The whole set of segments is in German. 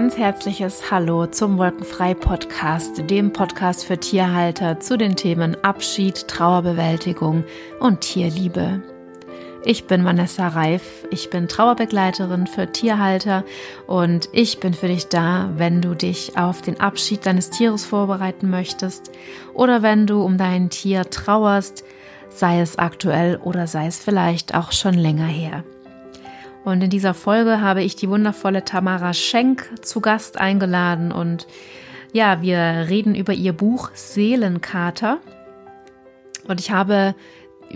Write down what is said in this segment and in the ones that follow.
ganz herzliches Hallo zum Wolkenfrei Podcast, dem Podcast für Tierhalter zu den Themen Abschied, Trauerbewältigung und Tierliebe. Ich bin Vanessa Reif, ich bin Trauerbegleiterin für Tierhalter und ich bin für dich da, wenn du dich auf den Abschied deines Tieres vorbereiten möchtest oder wenn du um dein Tier trauerst, sei es aktuell oder sei es vielleicht auch schon länger her. Und in dieser Folge habe ich die wundervolle Tamara Schenk zu Gast eingeladen und ja, wir reden über ihr Buch Seelenkater. Und ich habe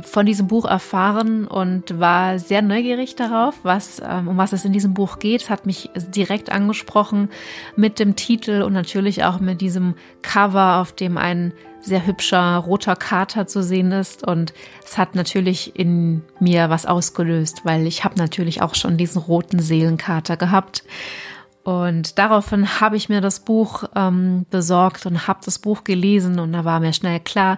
von diesem Buch erfahren und war sehr neugierig darauf, was, ähm, um was es in diesem Buch geht. Es hat mich direkt angesprochen mit dem Titel und natürlich auch mit diesem Cover, auf dem ein sehr hübscher roter Kater zu sehen ist. Und es hat natürlich in mir was ausgelöst, weil ich habe natürlich auch schon diesen roten Seelenkater gehabt. Und daraufhin habe ich mir das Buch ähm, besorgt und habe das Buch gelesen und da war mir schnell klar,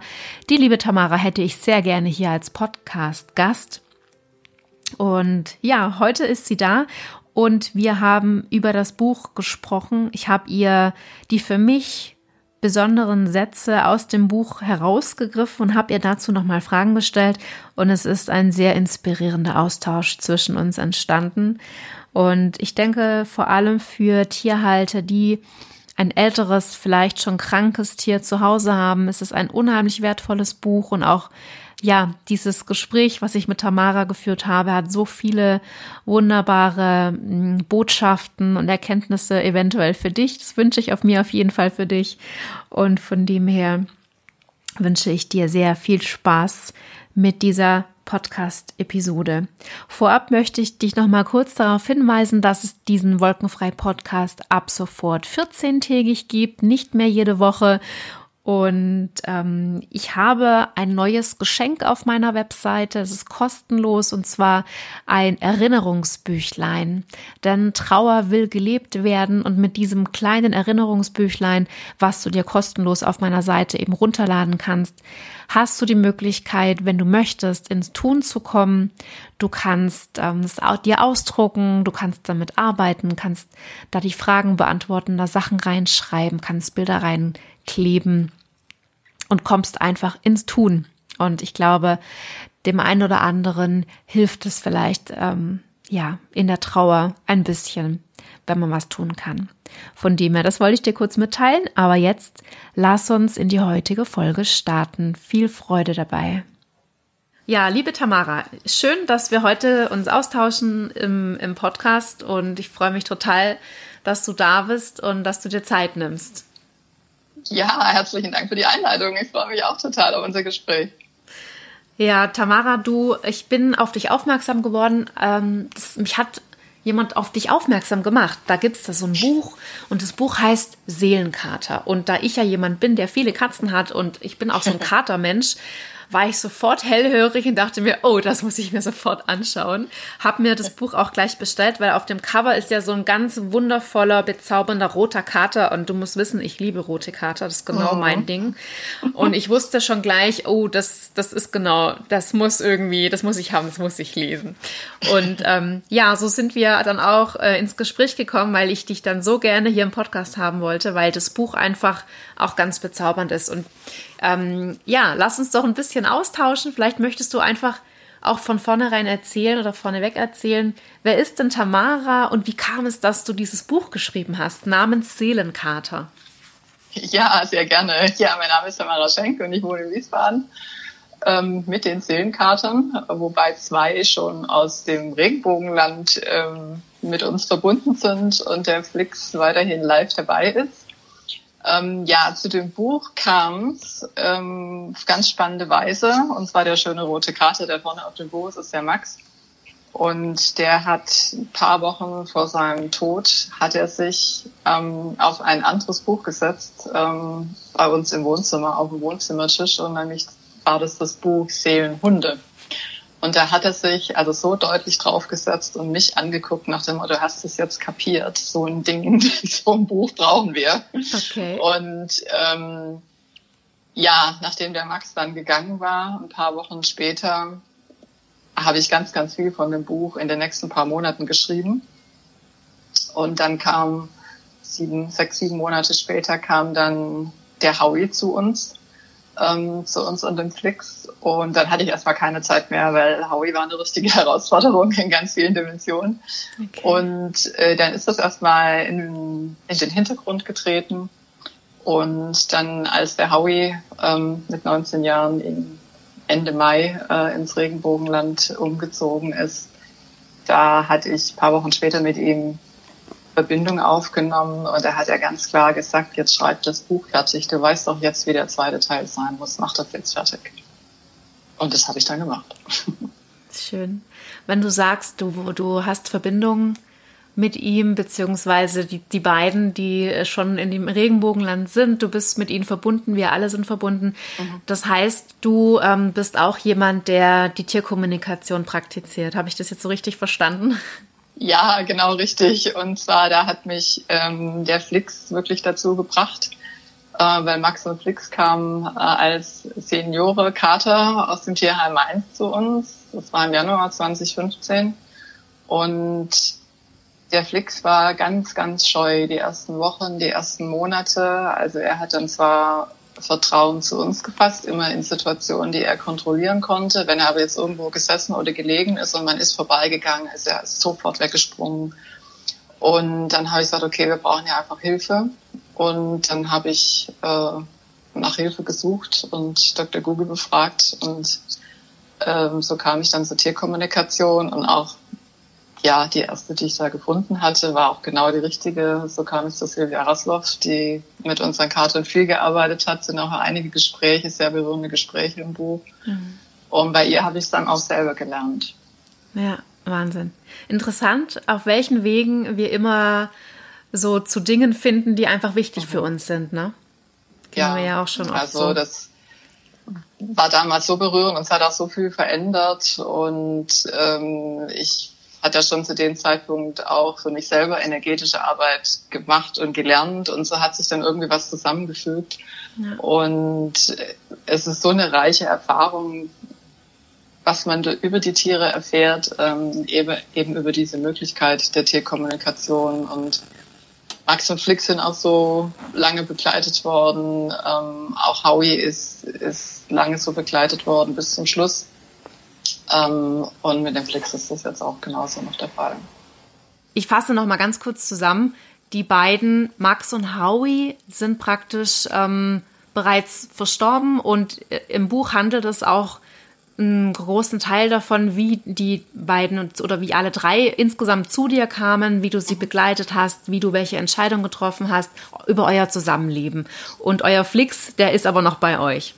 die liebe Tamara hätte ich sehr gerne hier als Podcast-Gast. Und ja, heute ist sie da und wir haben über das Buch gesprochen. Ich habe ihr die für mich besonderen Sätze aus dem Buch herausgegriffen und habe ihr dazu nochmal Fragen gestellt. Und es ist ein sehr inspirierender Austausch zwischen uns entstanden. Und ich denke vor allem für Tierhalter, die ein älteres, vielleicht schon krankes Tier zu Hause haben, ist es ein unheimlich wertvolles Buch und auch ja, dieses Gespräch, was ich mit Tamara geführt habe, hat so viele wunderbare hm, Botschaften und Erkenntnisse eventuell für dich. Das wünsche ich auf mir auf jeden Fall für dich. Und von dem her wünsche ich dir sehr viel Spaß mit dieser Podcast-Episode. Vorab möchte ich dich noch mal kurz darauf hinweisen, dass es diesen Wolkenfrei-Podcast ab sofort 14-tägig gibt, nicht mehr jede Woche und ähm, ich habe ein neues Geschenk auf meiner Webseite. Es ist kostenlos und zwar ein Erinnerungsbüchlein. Denn Trauer will gelebt werden und mit diesem kleinen Erinnerungsbüchlein, was du dir kostenlos auf meiner Seite eben runterladen kannst, hast du die Möglichkeit, wenn du möchtest, ins Tun zu kommen. Du kannst ähm, es dir ausdrucken, du kannst damit arbeiten, kannst da die Fragen beantworten, da Sachen reinschreiben, kannst Bilder reinkleben und kommst einfach ins Tun. Und ich glaube, dem einen oder anderen hilft es vielleicht, ähm, ja, in der Trauer ein bisschen, wenn man was tun kann. Von dem her, das wollte ich dir kurz mitteilen, aber jetzt lass uns in die heutige Folge starten. Viel Freude dabei. Ja, liebe Tamara, schön, dass wir heute uns austauschen im, im Podcast und ich freue mich total, dass du da bist und dass du dir Zeit nimmst. Ja, herzlichen Dank für die Einleitung. Ich freue mich auch total auf unser Gespräch. Ja, Tamara, du, ich bin auf dich aufmerksam geworden. Ähm, das, mich hat jemand auf dich aufmerksam gemacht. Da gibt es da so ein Buch und das Buch heißt Seelenkater. Und da ich ja jemand bin, der viele Katzen hat und ich bin auch so ein Katermensch, war ich sofort hellhörig und dachte mir, oh, das muss ich mir sofort anschauen. Hab mir das Buch auch gleich bestellt, weil auf dem Cover ist ja so ein ganz wundervoller, bezaubernder roter Kater und du musst wissen, ich liebe rote Kater, das ist genau oh. mein Ding. Und ich wusste schon gleich, oh, das, das ist genau, das muss irgendwie, das muss ich haben, das muss ich lesen. Und ähm, ja, so sind wir dann auch äh, ins Gespräch gekommen, weil ich dich dann so gerne hier im Podcast haben wollte, weil das Buch einfach auch ganz bezaubernd ist. Und ähm, ja, lass uns doch ein bisschen austauschen. Vielleicht möchtest du einfach auch von vornherein erzählen oder vorneweg erzählen, wer ist denn Tamara und wie kam es, dass du dieses Buch geschrieben hast, namens Seelenkater? Ja, sehr gerne. Ja, mein Name ist Tamara Schenk und ich wohne in Wiesbaden ähm, mit den Seelenkatern, wobei zwei schon aus dem Regenbogenland ähm, mit uns verbunden sind und der Flix weiterhin live dabei ist. Ähm, ja, zu dem Buch kam es ähm, auf ganz spannende Weise. Und zwar der schöne rote Kater, der vorne auf dem Buch ist, ist der Max. Und der hat ein paar Wochen vor seinem Tod, hat er sich ähm, auf ein anderes Buch gesetzt, ähm, bei uns im Wohnzimmer, auf dem Wohnzimmertisch. Und nämlich war das das Buch Seelenhunde. Und da hat er sich also so deutlich draufgesetzt und mich angeguckt nach dem Motto, du hast es jetzt kapiert, so ein Ding, so ein Buch brauchen wir. Okay. Und ähm, ja, nachdem der Max dann gegangen war, ein paar Wochen später, habe ich ganz, ganz viel von dem Buch in den nächsten paar Monaten geschrieben. Und dann kam sieben, sechs, sieben Monate später kam dann der Howie zu uns, ähm, zu uns und dem Flix. Und dann hatte ich erstmal keine Zeit mehr, weil Howie war eine richtige Herausforderung in ganz vielen Dimensionen. Okay. Und äh, dann ist das erstmal in, in den Hintergrund getreten. Und dann, als der Howie ähm, mit 19 Jahren in Ende Mai äh, ins Regenbogenland umgezogen ist, da hatte ich ein paar Wochen später mit ihm Verbindung aufgenommen und er hat ja ganz klar gesagt, jetzt schreib das Buch fertig. Du weißt doch jetzt, wie der zweite Teil sein muss. Mach das jetzt fertig. Und das habe ich dann gemacht. Schön. Wenn du sagst, du, du hast Verbindung mit ihm, beziehungsweise die, die beiden, die schon in dem Regenbogenland sind, du bist mit ihnen verbunden, wir alle sind verbunden. Mhm. Das heißt, du ähm, bist auch jemand, der die Tierkommunikation praktiziert. Habe ich das jetzt so richtig verstanden? Ja, genau richtig. Und zwar, da hat mich ähm, der Flix wirklich dazu gebracht, äh, weil Max und Flix kamen äh, als Seniore Kater aus dem Tierheim Mainz zu uns. Das war im Januar 2015. Und der Flix war ganz, ganz scheu die ersten Wochen, die ersten Monate. Also er hat dann zwar Vertrauen zu uns gefasst, immer in Situationen, die er kontrollieren konnte. Wenn er aber jetzt irgendwo gesessen oder gelegen ist und man ist vorbeigegangen, ist er sofort weggesprungen. Und dann habe ich gesagt, okay, wir brauchen ja einfach Hilfe. Und dann habe ich äh, nach Hilfe gesucht und Dr. Google befragt. Und ähm, so kam ich dann zur Tierkommunikation und auch ja, die erste, die ich da gefunden hatte, war auch genau die richtige. So kam es zu Silvia Rasloff, die mit unseren Karten viel gearbeitet hat, sind auch einige Gespräche, sehr berührende Gespräche im Buch. Mhm. Und bei ihr habe ich es dann auch selber gelernt. Ja, Wahnsinn. Interessant, auf welchen Wegen wir immer so zu Dingen finden, die einfach wichtig mhm. für uns sind, ne? Kennen ja, wir ja auch schon oft also so. das war damals so berührend und es hat auch so viel verändert und ähm, ich hat ja schon zu dem Zeitpunkt auch für mich selber energetische Arbeit gemacht und gelernt und so hat sich dann irgendwie was zusammengefügt. Ja. Und es ist so eine reiche Erfahrung, was man über die Tiere erfährt, ähm, eben, eben über diese Möglichkeit der Tierkommunikation und Max und Flick sind auch so lange begleitet worden. Ähm, auch Howie ist, ist lange so begleitet worden bis zum Schluss. Ähm, und mit dem Flix ist das jetzt auch genauso noch der Fall. Ich fasse noch mal ganz kurz zusammen. Die beiden, Max und Howie, sind praktisch ähm, bereits verstorben und äh, im Buch handelt es auch einen großen Teil davon, wie die beiden oder wie alle drei insgesamt zu dir kamen, wie du sie begleitet hast, wie du welche Entscheidung getroffen hast über euer Zusammenleben. Und euer Flix, der ist aber noch bei euch.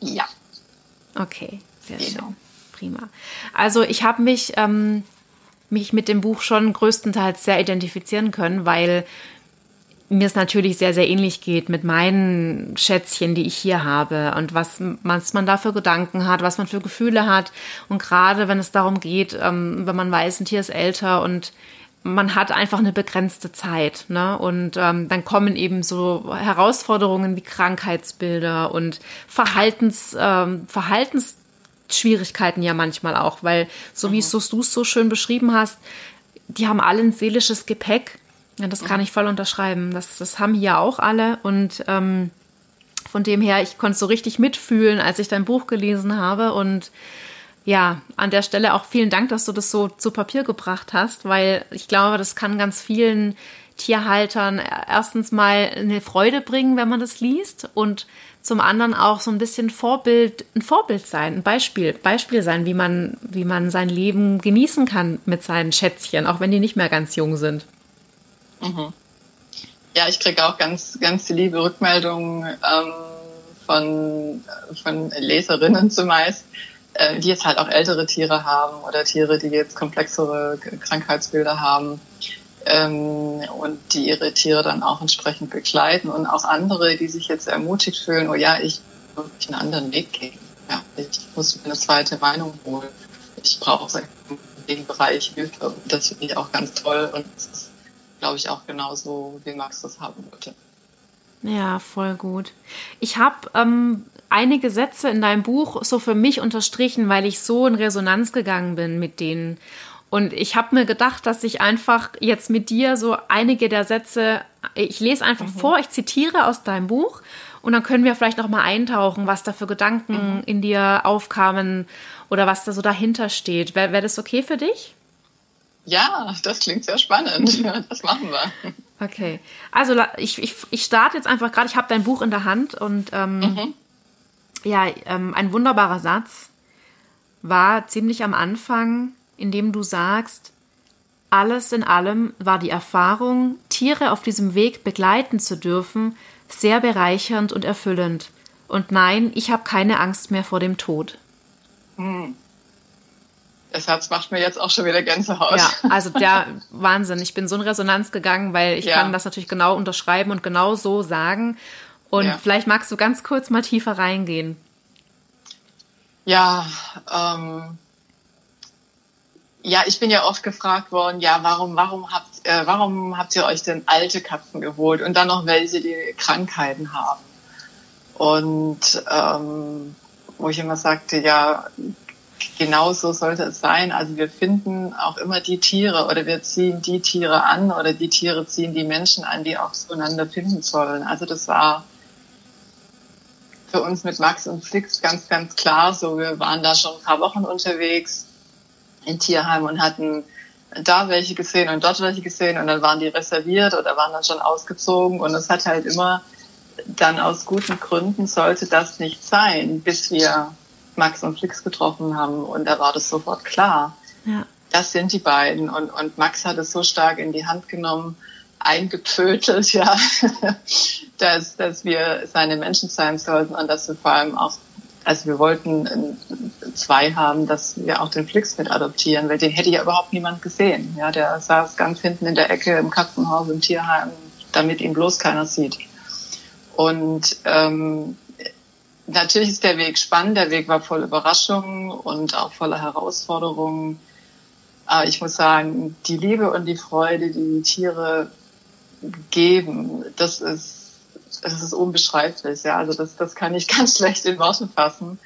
Ja. Okay, sehr genau. schön prima. Also ich habe mich, ähm, mich mit dem Buch schon größtenteils sehr identifizieren können, weil mir es natürlich sehr, sehr ähnlich geht mit meinen Schätzchen, die ich hier habe und was, was man da für Gedanken hat, was man für Gefühle hat. Und gerade wenn es darum geht, ähm, wenn man weiß, ein Tier ist älter und man hat einfach eine begrenzte Zeit, ne? Und ähm, dann kommen eben so Herausforderungen wie Krankheitsbilder und Verhaltens, ähm, Verhaltens Schwierigkeiten ja manchmal auch, weil so mhm. wie du es so schön beschrieben hast, die haben alle ein seelisches Gepäck. Ja, das kann mhm. ich voll unterschreiben. Das, das haben hier auch alle und ähm, von dem her, ich konnte so richtig mitfühlen, als ich dein Buch gelesen habe und ja, an der Stelle auch vielen Dank, dass du das so zu Papier gebracht hast, weil ich glaube, das kann ganz vielen Tierhaltern erstens mal eine Freude bringen, wenn man das liest und zum anderen auch so ein bisschen Vorbild, ein Vorbild sein, ein Beispiel, Beispiel sein, wie man, wie man sein Leben genießen kann mit seinen Schätzchen, auch wenn die nicht mehr ganz jung sind. Mhm. Ja, ich kriege auch ganz, ganz liebe Rückmeldungen ähm, von, von Leserinnen zumeist, äh, die jetzt halt auch ältere Tiere haben oder Tiere, die jetzt komplexere Krankheitsbilder haben ähm, und die ihre Tiere dann auch entsprechend begleiten und auch andere, die sich jetzt ermutigt fühlen, oh ja, ich muss einen anderen Weg gehen. Ja, ich muss mir eine zweite Meinung holen. Ich brauche in dem Bereich Hilfe. Und das finde ich auch ganz toll und das ist, glaube ich, auch genauso, wie Max das haben wollte. Ja, voll gut. Ich habe ähm, einige Sätze in deinem Buch so für mich unterstrichen, weil ich so in Resonanz gegangen bin mit denen. Und ich habe mir gedacht, dass ich einfach jetzt mit dir so einige der Sätze, ich lese einfach mhm. vor, ich zitiere aus deinem Buch und dann können wir vielleicht noch mal eintauchen, was da für Gedanken mhm. in dir aufkamen oder was da so dahinter steht. Wäre wär das okay für dich? Ja, das klingt sehr spannend. Das machen wir. Okay, also ich, ich, ich starte jetzt einfach gerade, ich habe dein Buch in der Hand und ähm, mhm. ja, ähm, ein wunderbarer Satz war ziemlich am Anfang, indem du sagst, alles in allem war die Erfahrung, Tiere auf diesem Weg begleiten zu dürfen, sehr bereichernd und erfüllend. Und nein, ich habe keine Angst mehr vor dem Tod. Hm. Der Satz macht mir jetzt auch schon wieder Gänsehaut. Ja, also der Wahnsinn. Ich bin so in Resonanz gegangen, weil ich ja. kann das natürlich genau unterschreiben und genau so sagen. Und ja. vielleicht magst du ganz kurz mal tiefer reingehen. Ja, ähm, ja, ich bin ja oft gefragt worden, ja, warum, warum habt, äh, warum habt ihr euch denn alte Katzen geholt und dann noch welche, die Krankheiten haben? Und ähm, wo ich immer sagte, ja, genau so sollte es sein. Also wir finden auch immer die Tiere oder wir ziehen die Tiere an oder die Tiere ziehen die Menschen an, die auch zueinander finden sollen. Also das war für uns mit Max und Flix ganz, ganz klar so. Wir waren da schon ein paar Wochen unterwegs in Tierheim und hatten da welche gesehen und dort welche gesehen und dann waren die reserviert oder waren dann schon ausgezogen und es hat halt immer dann aus guten Gründen sollte das nicht sein, bis wir Max und Flix getroffen haben und da war das sofort klar. Ja. Das sind die beiden und, und Max hat es so stark in die Hand genommen, eingepötelt, ja, dass, dass wir seine Menschen sein sollten und dass wir vor allem auch also wir wollten äh, zwei haben, dass wir auch den Flix mit adoptieren, weil den hätte ja überhaupt niemand gesehen. Ja, der saß ganz hinten in der Ecke im Katzenhaus, im Tierheim, damit ihn bloß keiner sieht. Und ähm, natürlich ist der Weg spannend, der Weg war voll Überraschungen und auch voller Herausforderungen. Aber ich muss sagen, die Liebe und die Freude, die die Tiere geben, das ist es ist unbeschreiblich, ja. Also das, das kann ich ganz schlecht in Worte fassen.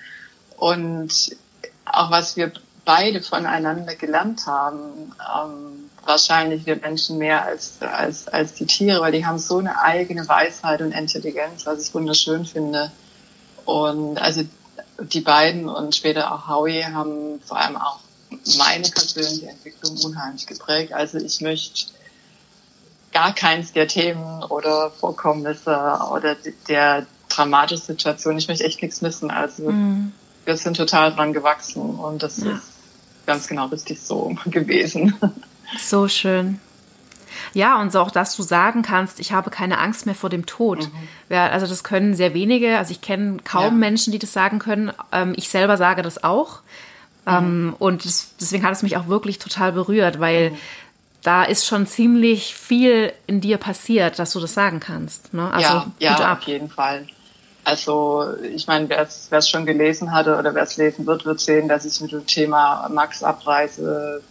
Und auch was wir beide voneinander gelernt haben, ähm, wahrscheinlich wir Menschen mehr als, als, als die Tiere, weil die haben so eine eigene Weisheit und Intelligenz, was ich wunderschön finde. Und also die beiden und später auch Howie haben vor allem auch meine persönliche Entwicklung unheimlich geprägt. Also ich möchte gar keins der Themen oder Vorkommnisse oder der dramatischen Situation. Ich möchte echt nichts missen. Also mhm. wir sind total dran gewachsen und das ja. ist ganz genau richtig so gewesen. So schön. Ja, und so auch, dass du sagen kannst, ich habe keine Angst mehr vor dem Tod. Mhm. Also das können sehr wenige, also ich kenne kaum ja. Menschen, die das sagen können. Ähm, ich selber sage das auch. Mhm. Ähm, und deswegen hat es mich auch wirklich total berührt, weil mhm da ist schon ziemlich viel in dir passiert, dass du das sagen kannst. Ne? Also, ja, ja auf jeden Fall. Also ich meine, wer es schon gelesen hatte oder wer es lesen wird, wird sehen, dass ich mit dem Thema Max Abreise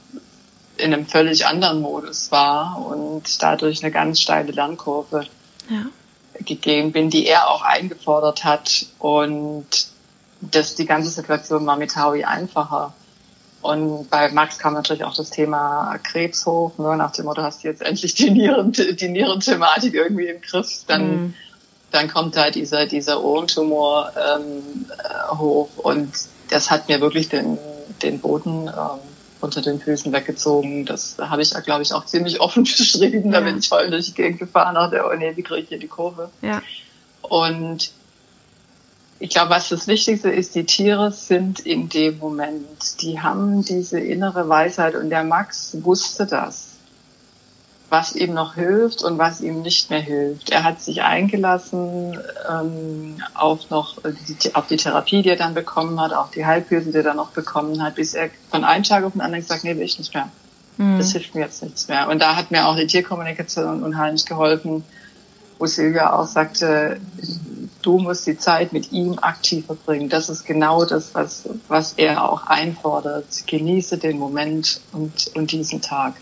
in einem völlig anderen Modus war und dadurch eine ganz steile Lernkurve ja. gegeben bin, die er auch eingefordert hat. Und das, die ganze Situation war mit Howie einfacher. Und bei Max kam natürlich auch das Thema Krebs hoch, ne, nach dem Motto, hast du jetzt endlich die Nieren, die Nierenthematik irgendwie im Griff, dann, mhm. dann kommt da dieser, dieser Ohrentumor ähm, äh, hoch und das hat mir wirklich den, den Boden ähm, unter den Füßen weggezogen. Das habe ich, glaube ich, auch ziemlich offen beschrieben. Da bin ich voll durch die Gegend gefahren, dachte, oh nee, wie kriege ich hier die Kurve? Ja. Und ich glaube, was das Wichtigste ist, die Tiere sind in dem Moment, die haben diese innere Weisheit und der Max wusste das, was ihm noch hilft und was ihm nicht mehr hilft. Er hat sich eingelassen ähm, auf noch die, auf die Therapie, die er dann bekommen hat, auf die Heilpilze, die er dann noch bekommen hat, bis er von einem Tag auf den anderen gesagt, nee, will ich nicht mehr. Mhm. Das hilft mir jetzt nichts mehr. Und da hat mir auch die Tierkommunikation unheimlich geholfen, wo Silvia auch sagte, du musst die Zeit mit ihm aktiv verbringen. Das ist genau das, was, was er auch einfordert. Genieße den Moment und, und diesen Tag.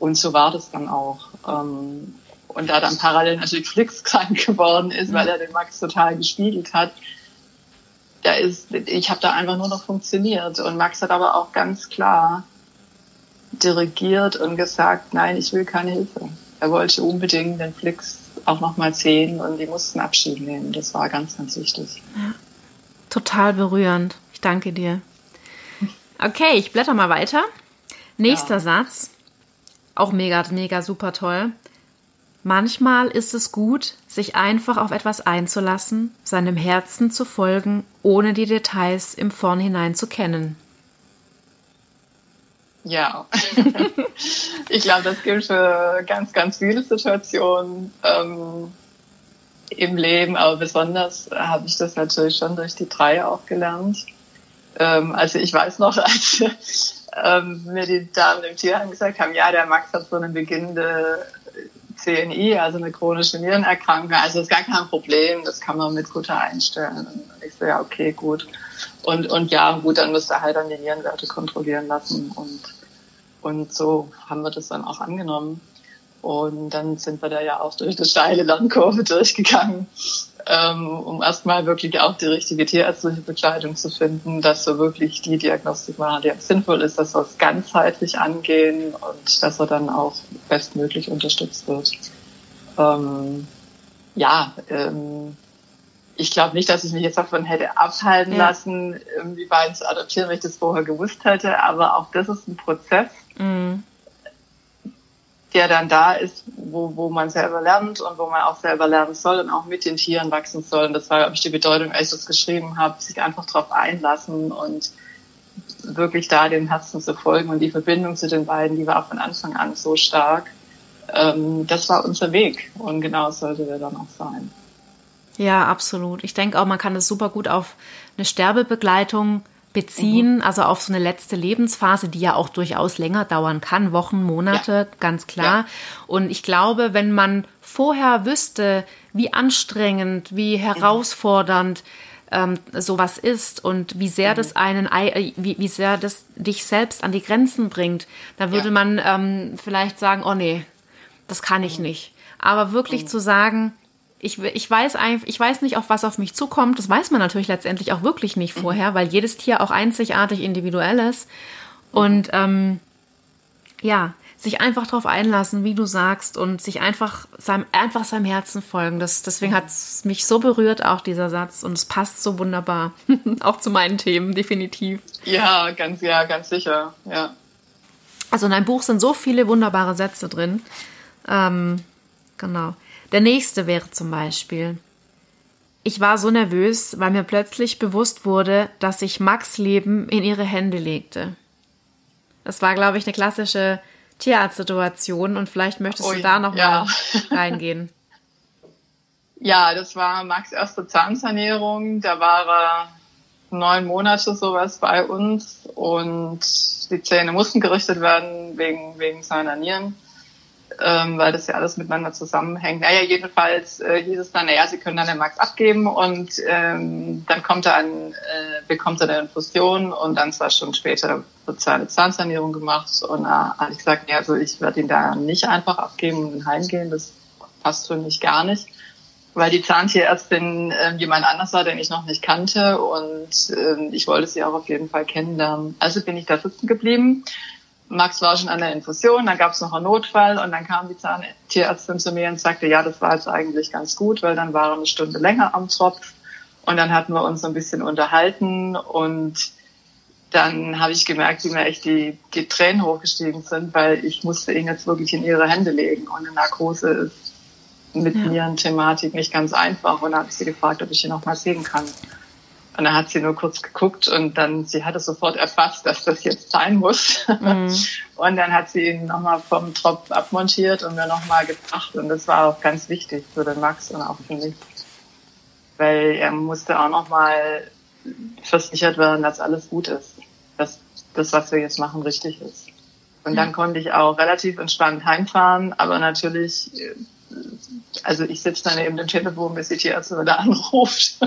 Und so war das dann auch. Ähm, und da dann parallel natürlich Flix krank geworden ist, weil er den Max total gespiegelt hat, da ist, ich habe da einfach nur noch funktioniert. Und Max hat aber auch ganz klar dirigiert und gesagt, nein, ich will keine Hilfe. Er wollte unbedingt den Flix auch nochmal sehen und die mussten Abschied nehmen. Das war ganz, ganz wichtig. Ja. Total berührend. Ich danke dir. Okay, ich blätter mal weiter. Nächster ja. Satz. Auch mega, mega super toll. Manchmal ist es gut, sich einfach auf etwas einzulassen, seinem Herzen zu folgen, ohne die Details im Vornhinein zu kennen. Ja, ich glaube, das gilt für ganz, ganz viele Situationen ähm, im Leben, aber besonders habe ich das natürlich schon durch die drei auch gelernt. Ähm, also ich weiß noch, als ähm, mir die Damen im Tierheim gesagt haben, ja, der Max hat so eine beginnende CNI, also eine chronische Nierenerkrankung. Also ist gar kein Problem, das kann man mit Kutter einstellen. Und ich so, ja, okay, gut. Und, und ja, gut, dann müsste halt dann die Nierenwerte kontrollieren lassen. Und, und so haben wir das dann auch angenommen. Und dann sind wir da ja auch durch eine steile Lernkurve durchgegangen ähm, um erstmal wirklich auch die richtige tierärztliche Begleitung zu finden, dass so wirklich die Diagnostik machen, die sinnvoll ist, dass wir es ganzheitlich angehen und dass er dann auch bestmöglich unterstützt wird. Ähm, ja, ähm, ich glaube nicht, dass ich mich jetzt davon hätte abhalten ja. lassen, die beiden zu adoptieren, wenn ich das vorher gewusst hätte, aber auch das ist ein Prozess. Mhm der dann da ist, wo, wo man selber lernt und wo man auch selber lernen soll und auch mit den Tieren wachsen soll. Und das war, glaube ich, die Bedeutung, als ich das geschrieben habe, sich einfach darauf einlassen und wirklich da dem Herzen zu folgen. Und die Verbindung zu den beiden, die war von Anfang an so stark. Ähm, das war unser Weg und genau sollte der dann auch sein. Ja, absolut. Ich denke auch, man kann das super gut auf eine Sterbebegleitung beziehen, mhm. also auf so eine letzte Lebensphase, die ja auch durchaus länger dauern kann, Wochen, Monate, ja. ganz klar. Ja. Und ich glaube, wenn man vorher wüsste, wie anstrengend, wie herausfordernd ähm, sowas ist und wie sehr mhm. das einen, äh, wie, wie sehr das dich selbst an die Grenzen bringt, dann würde ja. man ähm, vielleicht sagen, oh nee, das kann ich mhm. nicht. Aber wirklich mhm. zu sagen, ich, ich weiß einfach, ich weiß nicht, auf was auf mich zukommt. Das weiß man natürlich letztendlich auch wirklich nicht mhm. vorher, weil jedes Tier auch einzigartig individuell ist. Und ähm, ja, sich einfach darauf einlassen, wie du sagst, und sich einfach seinem, einfach seinem Herzen folgen. Das, deswegen mhm. hat es mich so berührt, auch dieser Satz, und es passt so wunderbar. auch zu meinen Themen, definitiv. Ja, ganz, ja, ganz sicher, ja. Also in deinem Buch sind so viele wunderbare Sätze drin. Ähm, genau. Der nächste wäre zum Beispiel, ich war so nervös, weil mir plötzlich bewusst wurde, dass ich Max Leben in ihre Hände legte. Das war, glaube ich, eine klassische Tierarztsituation und vielleicht möchtest Ui, du da nochmal ja. reingehen. Ja, das war Max erste Zahnsanierung. Da war er neun Monate sowas bei uns und die Zähne mussten gerichtet werden wegen, wegen seiner Nieren ähm, weil das ja alles miteinander zusammenhängt. Naja, jedenfalls äh, hieß es dann, naja, Sie können dann den Max abgeben und ähm, dann kommt er an, äh, bekommt er eine Infusion und dann zwei Stunden später wird seine Zahnsanierung gemacht und da habe ich gesagt, ja, also ich werde ihn da nicht einfach abgeben und heimgehen, das passt für mich gar nicht weil die Zahntierärztin äh, jemand anders war, den ich noch nicht kannte und äh, ich wollte sie auch auf jeden Fall kennenlernen. Also bin ich da sitzen geblieben Max war schon an der Infusion, dann gab es noch einen Notfall und dann kam die Zahntierärztin zu mir und sagte, ja, das war jetzt eigentlich ganz gut, weil dann war er eine Stunde länger am Tropf und dann hatten wir uns so ein bisschen unterhalten und dann habe ich gemerkt, wie mir echt die, die Tränen hochgestiegen sind, weil ich musste ihn jetzt wirklich in ihre Hände legen und eine Narkose ist mit ja. Nierenthematik nicht ganz einfach und dann habe ich sie gefragt, ob ich ihn noch mal sehen kann. Und dann hat sie nur kurz geguckt und dann, sie hat es sofort erfasst, dass das jetzt sein muss. Mhm. Und dann hat sie ihn nochmal vom Tropf abmontiert und mir nochmal gebracht. Und das war auch ganz wichtig für den Max und auch für mich. Weil er musste auch nochmal versichert werden, dass alles gut ist. Dass das, was wir jetzt machen, richtig ist. Und dann konnte ich auch relativ entspannt heimfahren, aber natürlich also ich sitze dann eben im Telefon, bis die Tierärztin wieder anruft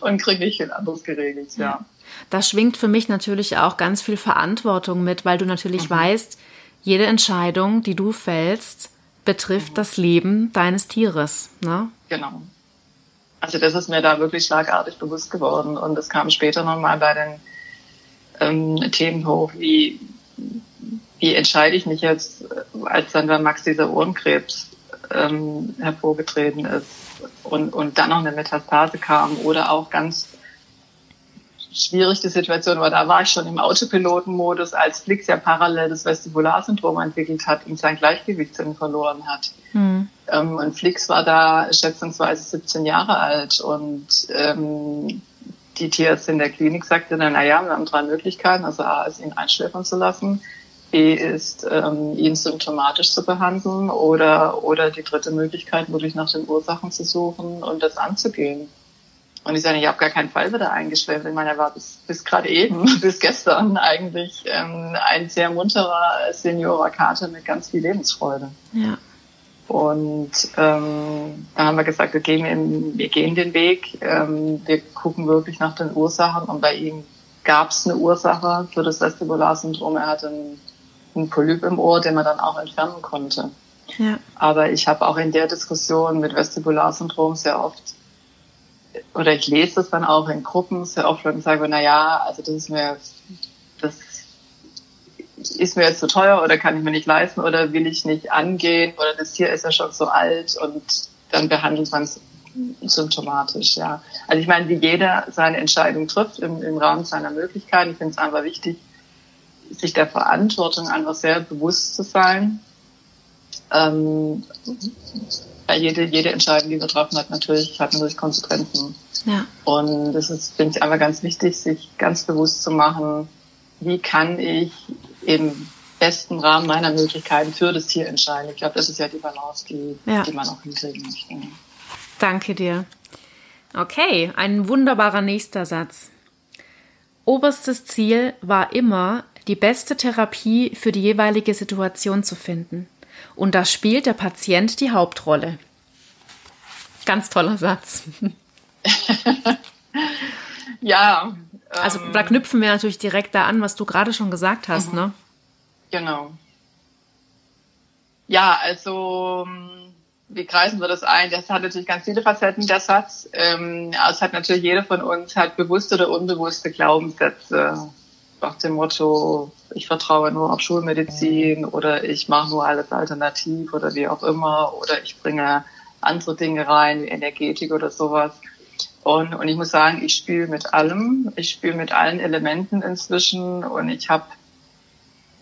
und kriege nicht viel anderes geregelt, ja. ja. Da schwingt für mich natürlich auch ganz viel Verantwortung mit, weil du natürlich mhm. weißt, jede Entscheidung, die du fällst, betrifft mhm. das Leben deines Tieres. Ne? Genau. Also das ist mir da wirklich schlagartig bewusst geworden und es kam später nochmal bei den ähm, Themen hoch, wie wie entscheide ich mich jetzt, als dann bei Max dieser Ohrenkrebs ähm, hervorgetreten ist und, und dann noch eine Metastase kam oder auch ganz schwierig die Situation war, da war ich schon im Autopilotenmodus, als Flix ja parallel das Vestibularsyndrom entwickelt hat und sein Gleichgewichtssinn verloren hat. Mhm. Ähm, und Flix war da schätzungsweise 17 Jahre alt und ähm, die Tierärztin der Klinik sagte dann, na ja, wir haben drei Möglichkeiten. Also A ist ihn einschläfern zu lassen, ist ähm, ihn symptomatisch zu behandeln oder, oder die dritte Möglichkeit, wirklich nach den Ursachen zu suchen und das anzugehen. Und ich sage, ich habe gar keinen Fall wieder eingeschläfert. Ich meine, er war bis, bis gerade eben, bis gestern eigentlich ähm, ein sehr munterer Seniorer Kater mit ganz viel Lebensfreude. Ja. Und ähm, dann haben wir gesagt, wir gehen, wir gehen den Weg. Ähm, wir gucken wirklich nach den Ursachen. Und bei ihm gab es eine Ursache für das Vestibularsyndrom. Er hatte einen, einen Polyp im Ohr, den man dann auch entfernen konnte. Ja. Aber ich habe auch in der Diskussion mit Vestibularsyndrom sehr oft oder ich lese das dann auch in Gruppen sehr oft und sage, na ja, also das ist mir, das ist mir jetzt zu teuer oder kann ich mir nicht leisten oder will ich nicht angehen oder das Tier ist ja schon so alt und dann behandelt man es symptomatisch, ja. Also ich meine, wie jeder seine Entscheidung trifft im, im Rahmen seiner Möglichkeiten. Ich finde es einfach wichtig, sich der Verantwortung einfach sehr bewusst zu sein. Ähm, jede, jede Entscheidung, die wir getroffen hat, natürlich, hat natürlich Konsequenzen. Ja. Und das ist, finde ich, einfach ganz wichtig, sich ganz bewusst zu machen, wie kann ich im besten Rahmen meiner Möglichkeiten für das Tier entscheiden. Ich glaube, das ist ja die Balance, die, ja. die man auch hinkriegen möchte. Danke dir. Okay, ein wunderbarer nächster Satz. Oberstes Ziel war immer, die beste Therapie für die jeweilige Situation zu finden. Und da spielt der Patient die Hauptrolle. Ganz toller Satz. ja. Also ähm, da knüpfen wir natürlich direkt da an, was du gerade schon gesagt hast, mhm. ne? Genau. Ja, also wie kreisen wir das ein? Das hat natürlich ganz viele Facetten, der Satz. Ähm, es hat natürlich jeder von uns hat bewusste oder unbewusste Glaubenssätze nach dem Motto, ich vertraue nur auf Schulmedizin oder ich mache nur alles alternativ oder wie auch immer oder ich bringe andere Dinge rein, wie Energetik oder sowas. Und, und ich muss sagen, ich spiele mit allem, ich spiele mit allen Elementen inzwischen und ich habe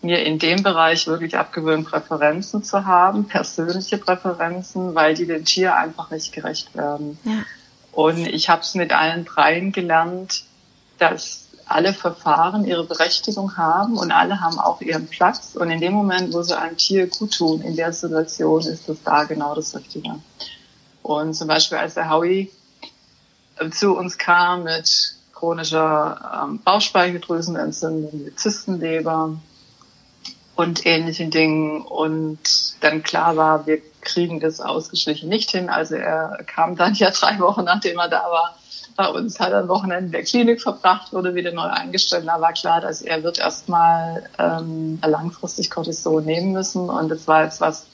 mir in dem Bereich wirklich abgewöhnt, Präferenzen zu haben, persönliche Präferenzen, weil die dem Tier einfach nicht gerecht werden. Ja. Und ich habe es mit allen dreien gelernt, dass alle Verfahren ihre Berechtigung haben und alle haben auch ihren Platz. Und in dem Moment, wo sie einem Tier gut tun, in der Situation, ist das da genau das Richtige. Und zum Beispiel, als der Howie äh, zu uns kam mit chronischer ähm, Bauchspeicheldrüsenentzündung, mit Zystenleber und ähnlichen Dingen und dann klar war, wir kriegen das ausgeschlichen nicht hin. Also er kam dann ja drei Wochen, nachdem er da war, bei uns, hat ein Wochenende in der Klinik verbracht, wurde wieder neu eingestellt. Da war klar, dass er wird erstmal ähm, langfristig Cortison nehmen müssen. Und das war jetzt was,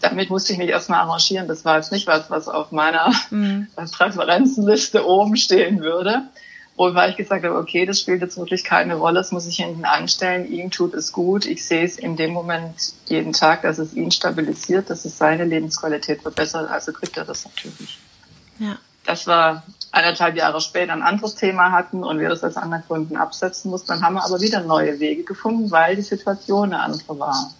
damit musste ich mich erstmal arrangieren. Das war jetzt nicht was, was auf meiner mhm. Präferenzenliste oben stehen würde. Und weil ich gesagt habe, okay, das spielt jetzt wirklich keine Rolle, das muss ich hinten anstellen, ihm tut es gut. Ich sehe es in dem Moment jeden Tag, dass es ihn stabilisiert, dass es seine Lebensqualität verbessert, also kriegt er das natürlich. Ja. Das war anderthalb Jahre später ein anderes Thema hatten und wir das aus anderen Gründen absetzen mussten. Dann haben wir aber wieder neue Wege gefunden, weil die Situation eine andere war.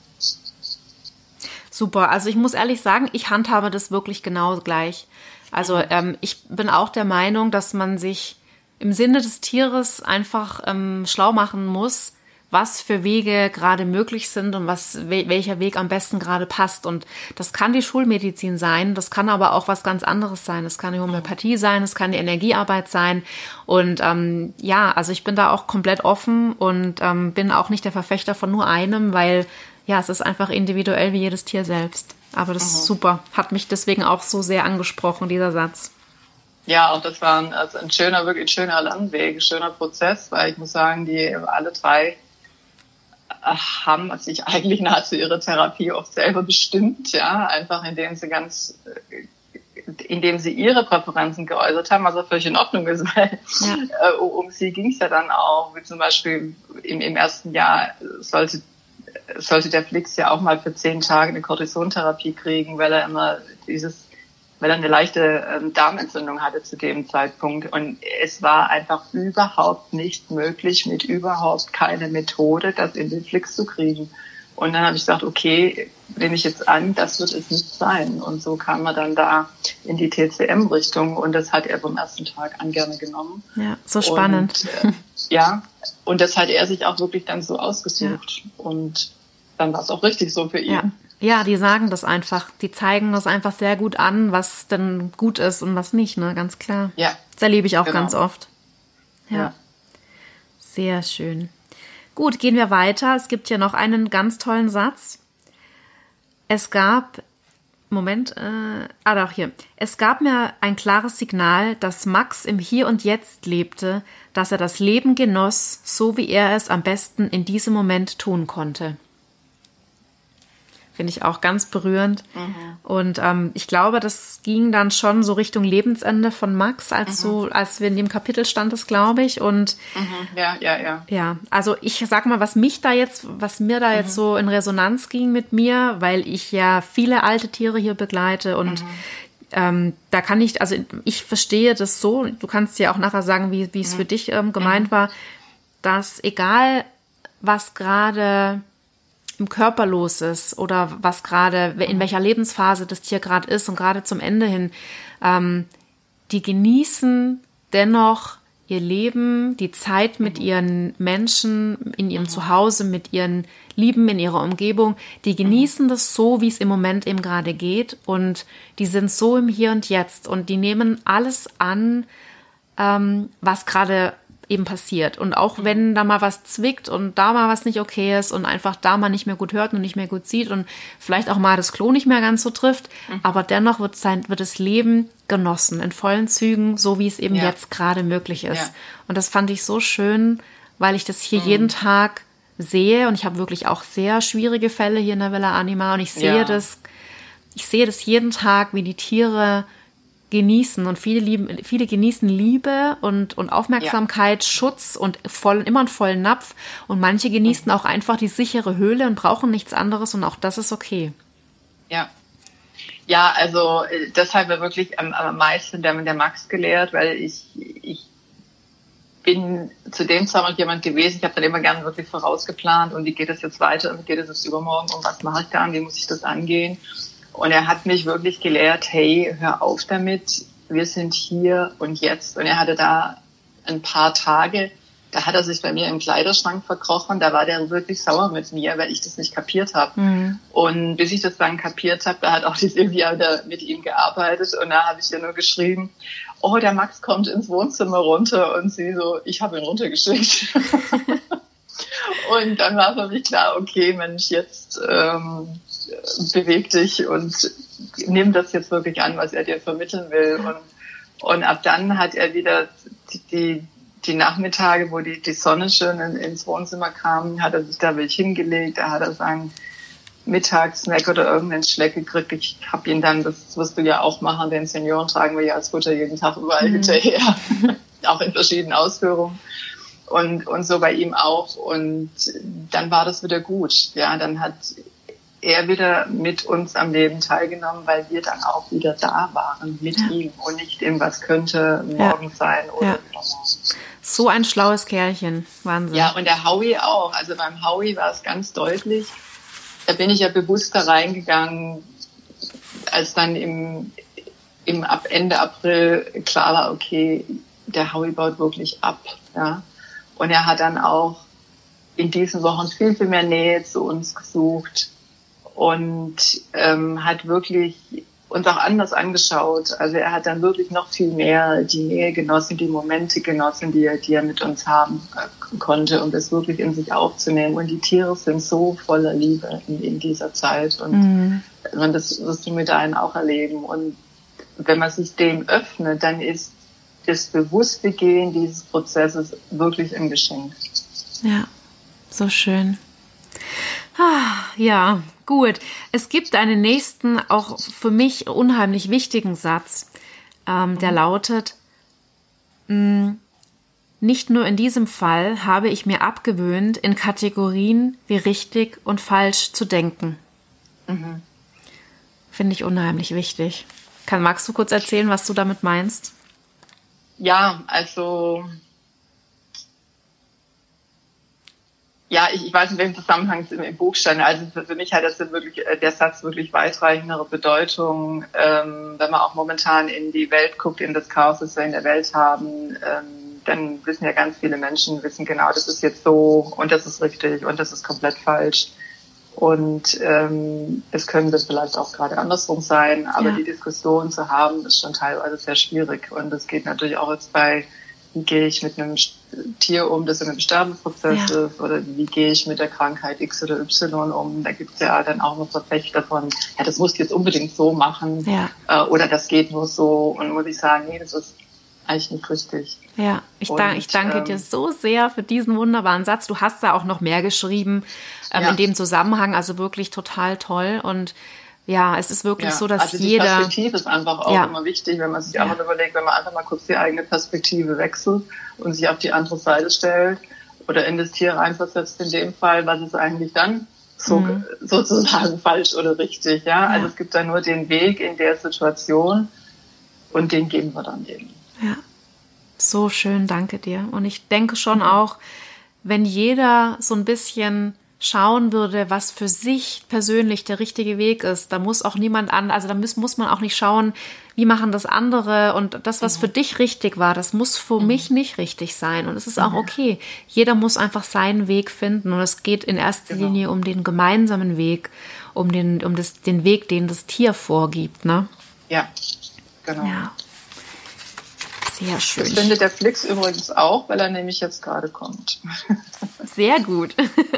Super. Also ich muss ehrlich sagen, ich handhabe das wirklich genau gleich. Also ähm, ich bin auch der Meinung, dass man sich im Sinne des Tieres einfach ähm, schlau machen muss, was für Wege gerade möglich sind und was welcher Weg am besten gerade passt. Und das kann die Schulmedizin sein, das kann aber auch was ganz anderes sein. Es kann die Homöopathie sein, es kann die Energiearbeit sein. Und ähm, ja, also ich bin da auch komplett offen und ähm, bin auch nicht der Verfechter von nur einem, weil ja, es ist einfach individuell wie jedes Tier selbst. Aber das mhm. ist super. Hat mich deswegen auch so sehr angesprochen, dieser Satz. Ja, auch das war ein, also ein schöner, wirklich schöner Landweg, ein schöner Prozess, weil ich muss sagen, die alle drei haben sich eigentlich nahezu ihre Therapie oft selber bestimmt, ja, einfach indem sie ganz, indem sie ihre Präferenzen geäußert haben, was auch völlig in Ordnung ist, weil ja. äh, um sie ging es ja dann auch, wie zum Beispiel im, im ersten Jahr sollte sollte der Flix ja auch mal für zehn Tage eine Kortisontherapie kriegen, weil er immer dieses, weil er eine leichte ähm, Darmentzündung hatte zu dem Zeitpunkt. Und es war einfach überhaupt nicht möglich, mit überhaupt keine Methode, das in den Flix zu kriegen. Und dann habe ich gesagt, okay, nehme ich jetzt an, das wird es nicht sein. Und so kam er dann da in die TCM-Richtung und das hat er vom ersten Tag an gerne genommen. Ja, so spannend. Und, äh, ja, und das hat er sich auch wirklich dann so ausgesucht. Ja. Und dann war es auch richtig so für ihn. Ja. Ja, die sagen das einfach. Die zeigen das einfach sehr gut an, was denn gut ist und was nicht, ne? Ganz klar. Ja. Das erlebe ich auch genau. ganz oft. ja. ja. Sehr schön. Gut, gehen wir weiter. Es gibt hier noch einen ganz tollen Satz. Es gab, Moment, äh, ah doch hier. Es gab mir ein klares Signal, dass Max im Hier und Jetzt lebte, dass er das Leben genoss, so wie er es am besten in diesem Moment tun konnte. Finde ich auch ganz berührend. Mhm. Und ähm, ich glaube, das ging dann schon so Richtung Lebensende von Max, als mhm. so, als wir in dem Kapitel stand es, glaube ich. Und mhm. ja, ja, ja. Ja, also ich sag mal, was mich da jetzt, was mir da jetzt mhm. so in Resonanz ging mit mir, weil ich ja viele alte Tiere hier begleite und mhm. ähm, da kann ich, also ich verstehe das so, du kannst ja auch nachher sagen, wie, wie es mhm. für dich ähm, gemeint war, dass egal was gerade im Körper los ist oder was gerade, in welcher Lebensphase das Tier gerade ist und gerade zum Ende hin, ähm, die genießen dennoch ihr Leben, die Zeit mit ihren Menschen in ihrem Zuhause, mit ihren Lieben in ihrer Umgebung, die genießen das so, wie es im Moment eben gerade geht und die sind so im Hier und Jetzt und die nehmen alles an, ähm, was gerade eben passiert. Und auch wenn da mal was zwickt und da mal was nicht okay ist und einfach da mal nicht mehr gut hört und nicht mehr gut sieht und vielleicht auch mal das Klo nicht mehr ganz so trifft, mhm. aber dennoch wird sein, wird das Leben genossen in vollen Zügen, so wie es eben ja. jetzt gerade möglich ist. Ja. Und das fand ich so schön, weil ich das hier mhm. jeden Tag sehe und ich habe wirklich auch sehr schwierige Fälle hier in der Villa Anima und ich sehe ja. das, ich sehe das jeden Tag, wie die Tiere genießen und viele lieben, viele genießen Liebe und, und Aufmerksamkeit, ja. Schutz und voll, immer einen vollen Napf und manche genießen mhm. auch einfach die sichere Höhle und brauchen nichts anderes und auch das ist okay. Ja. Ja, also das hat mir wirklich am, am meisten der, der Max gelehrt, weil ich, ich bin zu dem Zeitpunkt jemand gewesen, ich habe dann immer gerne wirklich vorausgeplant und wie geht es jetzt weiter und wie geht es jetzt übermorgen und was mache ich da und wie muss ich das angehen und er hat mich wirklich gelehrt, hey, hör auf damit, wir sind hier und jetzt. Und er hatte da ein paar Tage, da hat er sich bei mir im Kleiderschrank verkrochen, da war der wirklich sauer mit mir, weil ich das nicht kapiert habe. Mhm. Und bis ich das dann kapiert habe, da hat auch die Silvia wieder mit ihm gearbeitet und da habe ich ihr nur geschrieben, oh, der Max kommt ins Wohnzimmer runter und sie so, ich habe ihn runtergeschickt. und dann war für mich klar, okay, Mensch, jetzt ähm, beweg dich und nimm das jetzt wirklich an, was er dir vermitteln will. Und, und ab dann hat er wieder die, die, die Nachmittage, wo die, die Sonne schön in, ins Wohnzimmer kam, hat er sich da wirklich hingelegt, da hat er seinen Mittagssnack oder irgendeinen Schleck gekriegt. Ich habe ihn dann, das wirst du ja auch machen, den Senioren tragen wir ja als Futter jeden Tag überall mhm. hinterher, auch in verschiedenen Ausführungen. Und, und so bei ihm auch. Und dann war das wieder gut. Ja, dann hat er wieder mit uns am Leben teilgenommen, weil wir dann auch wieder da waren mit ja. ihm und nicht im was könnte morgen ja. sein oder ja. So ein schlaues Kerlchen, Wahnsinn. Ja, und der Howie auch. Also beim Howie war es ganz deutlich. Da bin ich ja bewusst da reingegangen, als dann im, im ab Ende April klar war, okay, der Howie baut wirklich ab. Ja. Und er hat dann auch in diesen Wochen viel, viel mehr Nähe zu uns gesucht und ähm, hat wirklich uns auch anders angeschaut. Also er hat dann wirklich noch viel mehr die Nähe genossen, die Momente genossen, die er, die er mit uns haben äh, konnte, um das wirklich in sich aufzunehmen. Und die Tiere sind so voller Liebe in, in dieser Zeit. Und mhm. man, das wirst du mit einem auch erleben. Und wenn man sich dem öffnet, dann ist das bewusste Gehen dieses Prozesses wirklich ein Geschenk. Ja, so schön. Ah, ja, gut. Es gibt einen nächsten, auch für mich unheimlich wichtigen Satz, ähm, der mhm. lautet, mh, mm, nicht nur in diesem Fall habe ich mir abgewöhnt, in Kategorien wie richtig und falsch zu denken. Mhm. Finde ich unheimlich wichtig. Kann, magst du kurz erzählen, was du damit meinst? Ja, also ja, ich, ich weiß in welchem Zusammenhang es im, Buch stand. Also für, für mich hat das wirklich äh, der Satz wirklich weitreichendere Bedeutung, ähm, wenn man auch momentan in die Welt guckt, in das Chaos, das wir in der Welt haben. Ähm, dann wissen ja ganz viele Menschen, wissen genau, das ist jetzt so und das ist richtig und das ist komplett falsch. Und ähm, es könnte vielleicht auch gerade andersrum sein, aber ja. die Diskussion zu haben, ist schon teilweise sehr schwierig. Und es geht natürlich auch jetzt bei wie gehe ich mit einem Tier um, das in einem Sterbeprozess ja. ist, oder wie gehe ich mit der Krankheit X oder Y um. Da gibt es ja dann auch noch Verfechter von, ja, das musst du jetzt unbedingt so machen ja. äh, oder das geht nur so. Und muss ich sagen, nee, das ist eigentlich nicht richtig. Ja, ich, und, danke, ich danke ähm, dir so sehr für diesen wunderbaren Satz. Du hast da auch noch mehr geschrieben ähm, ja. in dem Zusammenhang, also wirklich total toll und ja, es ist wirklich ja, so, dass also die jeder. Perspektive ist einfach auch ja. immer wichtig, wenn man sich ja. einfach überlegt, wenn man einfach mal kurz die eigene Perspektive wechselt und sich auf die andere Seite stellt oder in das Tier reinversetzt in dem Fall, was ist eigentlich dann so, mhm. sozusagen falsch oder richtig, ja? ja? Also es gibt da nur den Weg in der Situation und den geben wir dann eben. Ja. So schön, danke dir. Und ich denke schon mhm. auch, wenn jeder so ein bisschen schauen würde, was für sich persönlich der richtige Weg ist. Da muss auch niemand an, also da muss, muss man auch nicht schauen, wie machen das andere und das, was mhm. für dich richtig war, das muss für mhm. mich nicht richtig sein und es ist auch mhm. okay. Jeder muss einfach seinen Weg finden und es geht in erster genau. Linie um den gemeinsamen Weg, um den, um das, den Weg, den das Tier vorgibt, ne? Ja, genau. Ja. Sehr schön. Das findet der Flix übrigens auch, weil er nämlich jetzt gerade kommt. Sehr gut.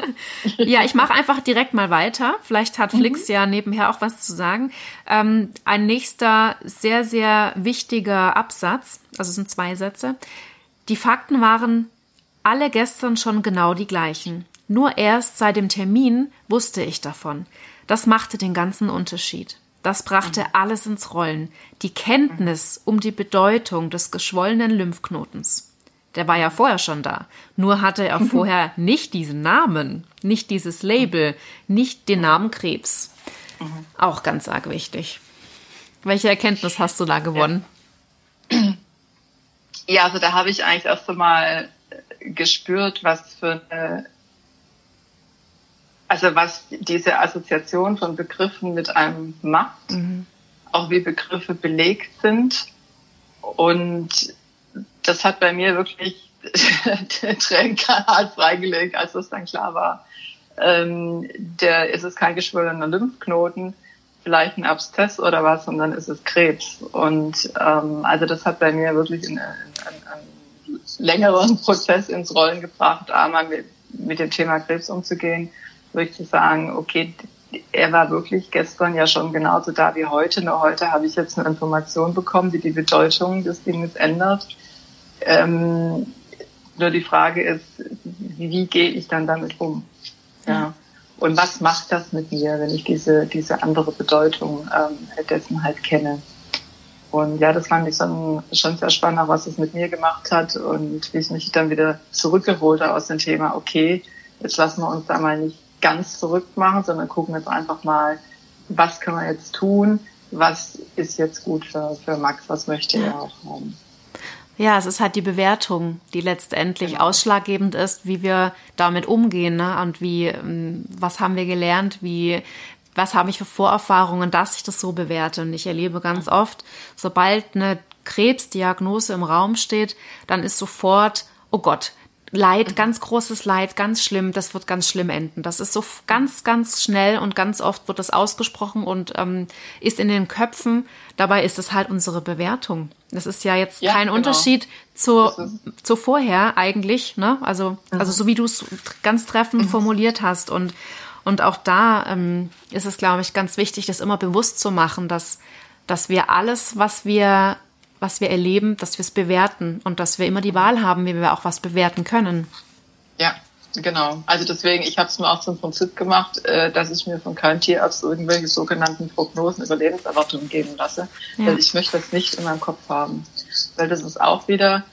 ja, ich mache einfach direkt mal weiter. Vielleicht hat Flix mhm. ja nebenher auch was zu sagen. Ähm, ein nächster sehr, sehr wichtiger Absatz, also es sind zwei Sätze. Die Fakten waren alle gestern schon genau die gleichen. Nur erst seit dem Termin wusste ich davon. Das machte den ganzen Unterschied. Das brachte alles ins Rollen. Die Kenntnis um die Bedeutung des geschwollenen Lymphknotens. Der war ja vorher schon da. Nur hatte er vorher nicht diesen Namen, nicht dieses Label, nicht den Namen Krebs. Mhm. Auch ganz arg wichtig. Welche Erkenntnis hast du da gewonnen? Ja, also da habe ich eigentlich erst einmal gespürt, was für eine also was diese Assoziation von Begriffen mit einem macht, mhm. auch wie Begriffe belegt sind. Und das hat bei mir wirklich den Tränenkanal freigelegt, als es dann klar war, ähm, der ist es kein geschwollener Lymphknoten, vielleicht ein Abszess oder was, sondern ist es Krebs. Und ähm, also das hat bei mir wirklich einen, einen, einen längeren Prozess ins Rollen gebracht, einmal mit, mit dem Thema Krebs umzugehen wirklich zu sagen, okay, er war wirklich gestern ja schon genauso da wie heute, nur heute habe ich jetzt eine Information bekommen, die die Bedeutung des Dinges ändert. Ähm, nur die Frage ist, wie, gehe ich dann damit um? Ja. Und was macht das mit mir, wenn ich diese, diese andere Bedeutung ähm, dessen halt kenne? Und ja, das fand ich schon, schon sehr spannend, was es mit mir gemacht hat und wie ich mich dann wieder zurückgeholt habe aus dem Thema, okay, jetzt lassen wir uns da mal nicht ganz zurück machen, sondern gucken jetzt einfach mal, was können wir jetzt tun, was ist jetzt gut für, für Max, was möchte er auch haben. Ja, es ist halt die Bewertung, die letztendlich genau. ausschlaggebend ist, wie wir damit umgehen ne? und wie, ähm, was haben wir gelernt, wie, was habe ich für Vorerfahrungen, dass ich das so bewerte. Und ich erlebe ganz oft, sobald eine Krebsdiagnose im Raum steht, dann ist sofort, oh Gott, Leid, ganz großes Leid, ganz schlimm, das wird ganz schlimm enden. Das ist so ganz, ganz schnell und ganz oft wird das ausgesprochen und ähm, ist in den Köpfen. Dabei ist es halt unsere Bewertung. Das ist ja jetzt ja, kein genau. Unterschied zu, zu vorher eigentlich, ne? Also, mhm. also so wie du es ganz treffend mhm. formuliert hast. Und, und auch da ähm, ist es, glaube ich, ganz wichtig, das immer bewusst zu machen, dass, dass wir alles, was wir was wir erleben, dass wir es bewerten und dass wir immer die Wahl haben, wie wir auch was bewerten können. Ja, genau. Also deswegen, ich habe es mir auch zum Prinzip gemacht, äh, dass ich mir von keinem Tierarzt irgendwelche sogenannten Prognosen über Lebenserwartungen geben lasse, ja. weil ich möchte das nicht in meinem Kopf haben. Weil das ist auch wieder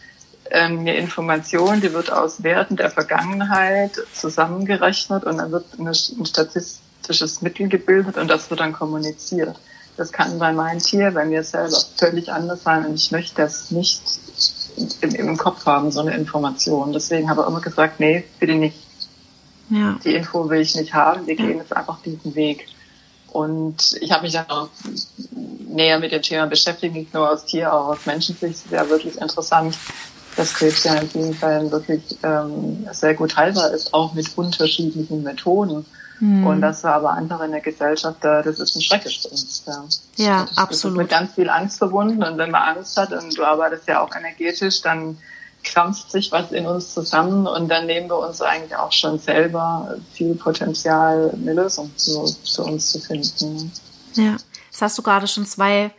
ähm, eine Information, die wird aus Werten der Vergangenheit zusammengerechnet und dann wird ein statistisches Mittel gebildet und das wird dann kommuniziert. Das kann bei meinem Tier, bei mir selber völlig anders sein und ich möchte das nicht im, im Kopf haben, so eine Information. Deswegen habe ich immer gesagt, nee, bitte nicht. Ja. Die Info will ich nicht haben, wir gehen jetzt einfach diesen Weg. Und ich habe mich dann auch näher mit dem Thema beschäftigt, nicht nur aus Tier, auch aus Menschensicht. Es wäre wirklich interessant, dass Krebs ja in vielen Fällen wirklich ähm, sehr gut heilbar ist, auch mit unterschiedlichen Methoden. Mhm. Und dass aber andere in der Gesellschaft, da, das ist ein Schreckgespenst. Ja, ja das, absolut. Das ist mit ganz viel Angst verbunden. Und wenn man Angst hat, und du arbeitest ja auch energetisch, dann krampft sich was in uns zusammen und dann nehmen wir uns eigentlich auch schon selber viel Potenzial, eine Lösung zu, zu uns zu finden. Ja, das hast du gerade schon zwei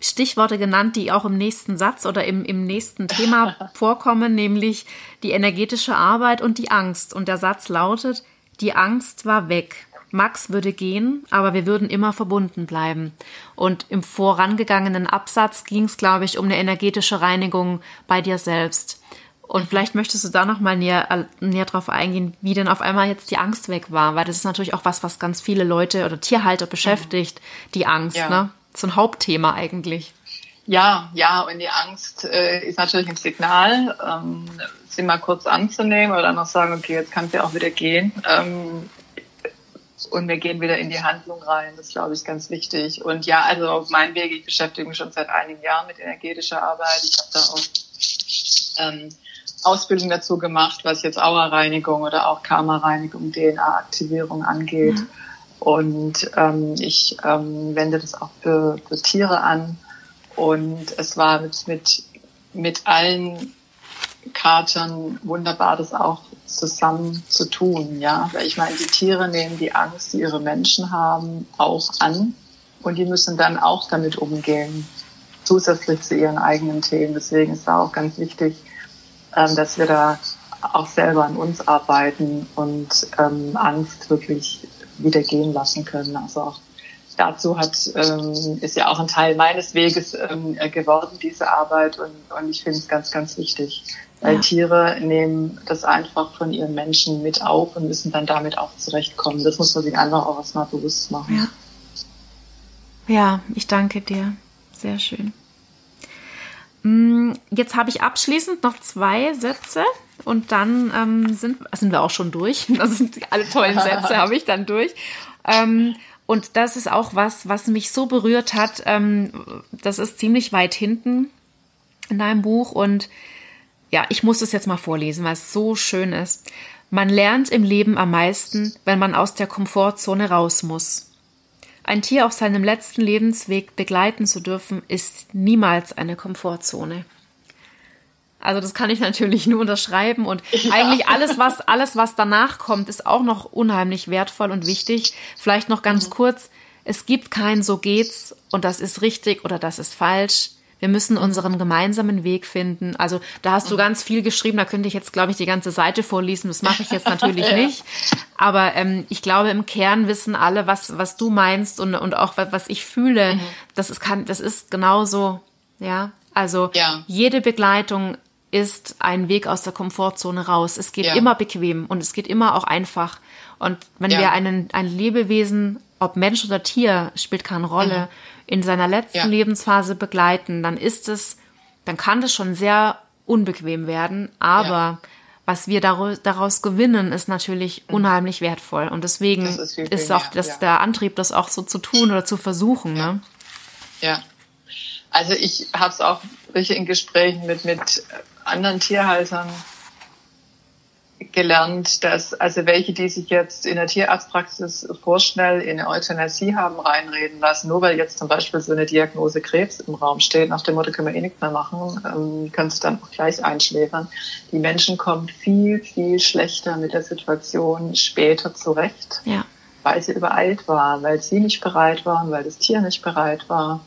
Stichworte genannt, die auch im nächsten Satz oder im, im nächsten Thema vorkommen, nämlich die energetische Arbeit und die Angst. Und der Satz lautet, die Angst war weg. Max würde gehen, aber wir würden immer verbunden bleiben. Und im vorangegangenen Absatz ging es, glaube ich, um eine energetische Reinigung bei dir selbst. Und vielleicht möchtest du da noch mal näher, äh, näher drauf eingehen, wie denn auf einmal jetzt die Angst weg war, weil das ist natürlich auch was, was ganz viele Leute oder Tierhalter beschäftigt, die Angst, ja. ne? So ein Hauptthema eigentlich. Ja, ja, und die Angst äh, ist natürlich ein Signal, ähm, sie mal kurz anzunehmen oder noch sagen, okay, jetzt kann sie auch wieder gehen. Ähm, und wir gehen wieder in die Handlung rein. Das glaube ich ganz wichtig. Und ja, also auf meinem Weg, ich beschäftige mich schon seit einigen Jahren mit energetischer Arbeit. Ich habe da auch ähm, Ausbildung dazu gemacht, was jetzt Aura-Reinigung oder auch Karma-Reinigung, DNA-Aktivierung angeht. Mhm. Und ähm, ich ähm, wende das auch für, für Tiere an. Und es war mit, mit, mit allen Katern wunderbar, das auch zusammen zu tun, ja. Weil ich meine, die Tiere nehmen die Angst, die ihre Menschen haben, auch an. Und die müssen dann auch damit umgehen, zusätzlich zu ihren eigenen Themen. Deswegen ist da auch ganz wichtig, ähm, dass wir da auch selber an uns arbeiten und ähm, Angst wirklich wieder gehen lassen können. Also auch dazu hat, ähm, ist ja auch ein Teil meines Weges ähm, geworden, diese Arbeit. Und, und ich finde es ganz, ganz wichtig. Weil ja. Tiere nehmen das einfach von ihren Menschen mit auf und müssen dann damit auch zurechtkommen. Das muss man sich einfach auch erstmal bewusst machen. Ja. ja, ich danke dir. Sehr schön. Mm, jetzt habe ich abschließend noch zwei Sätze und dann ähm, sind, sind wir auch schon durch. Das sind alle tollen Sätze, habe ich dann durch. Ähm, und das ist auch was, was mich so berührt hat. Ähm, das ist ziemlich weit hinten in deinem Buch und ja, ich muss es jetzt mal vorlesen, weil es so schön ist. Man lernt im Leben am meisten, wenn man aus der Komfortzone raus muss. Ein Tier auf seinem letzten Lebensweg begleiten zu dürfen, ist niemals eine Komfortzone. Also das kann ich natürlich nur unterschreiben und ja. eigentlich alles was alles was danach kommt ist auch noch unheimlich wertvoll und wichtig. Vielleicht noch ganz mhm. kurz, es gibt kein so geht's und das ist richtig oder das ist falsch. Wir müssen unseren gemeinsamen Weg finden. Also da hast du mhm. ganz viel geschrieben, da könnte ich jetzt, glaube ich, die ganze Seite vorlesen. Das mache ich jetzt natürlich ja. nicht. Aber ähm, ich glaube, im Kern wissen alle, was, was du meinst und, und auch was, was ich fühle. Mhm. Das, ist, kann, das ist genauso, ja. Also ja. jede Begleitung ist ein Weg aus der Komfortzone raus. Es geht ja. immer bequem und es geht immer auch einfach. Und wenn ja. wir einen, ein Lebewesen, ob Mensch oder Tier, spielt keine Rolle, mhm. in seiner letzten ja. Lebensphase begleiten, dann ist es, dann kann das schon sehr unbequem werden. Aber was wir daraus gewinnen, ist natürlich mhm. unheimlich wertvoll. Und deswegen ist, ist, auch das, der Antrieb, das auch so zu tun oder zu versuchen. Ne? Ja. Also ich habe es auch in Gesprächen mit, mit anderen Tierhaltern gelernt, dass also welche, die sich jetzt in der Tierarztpraxis vorschnell in eine Euthanasie haben reinreden lassen, nur weil jetzt zum Beispiel so eine Diagnose Krebs im Raum steht, nach dem Motto können wir eh nichts mehr machen, ähm, können es dann auch gleich einschläfern. Die Menschen kommen viel, viel schlechter mit der Situation später zurecht, ja. weil sie übereilt waren, weil sie nicht bereit waren, weil das Tier nicht bereit war.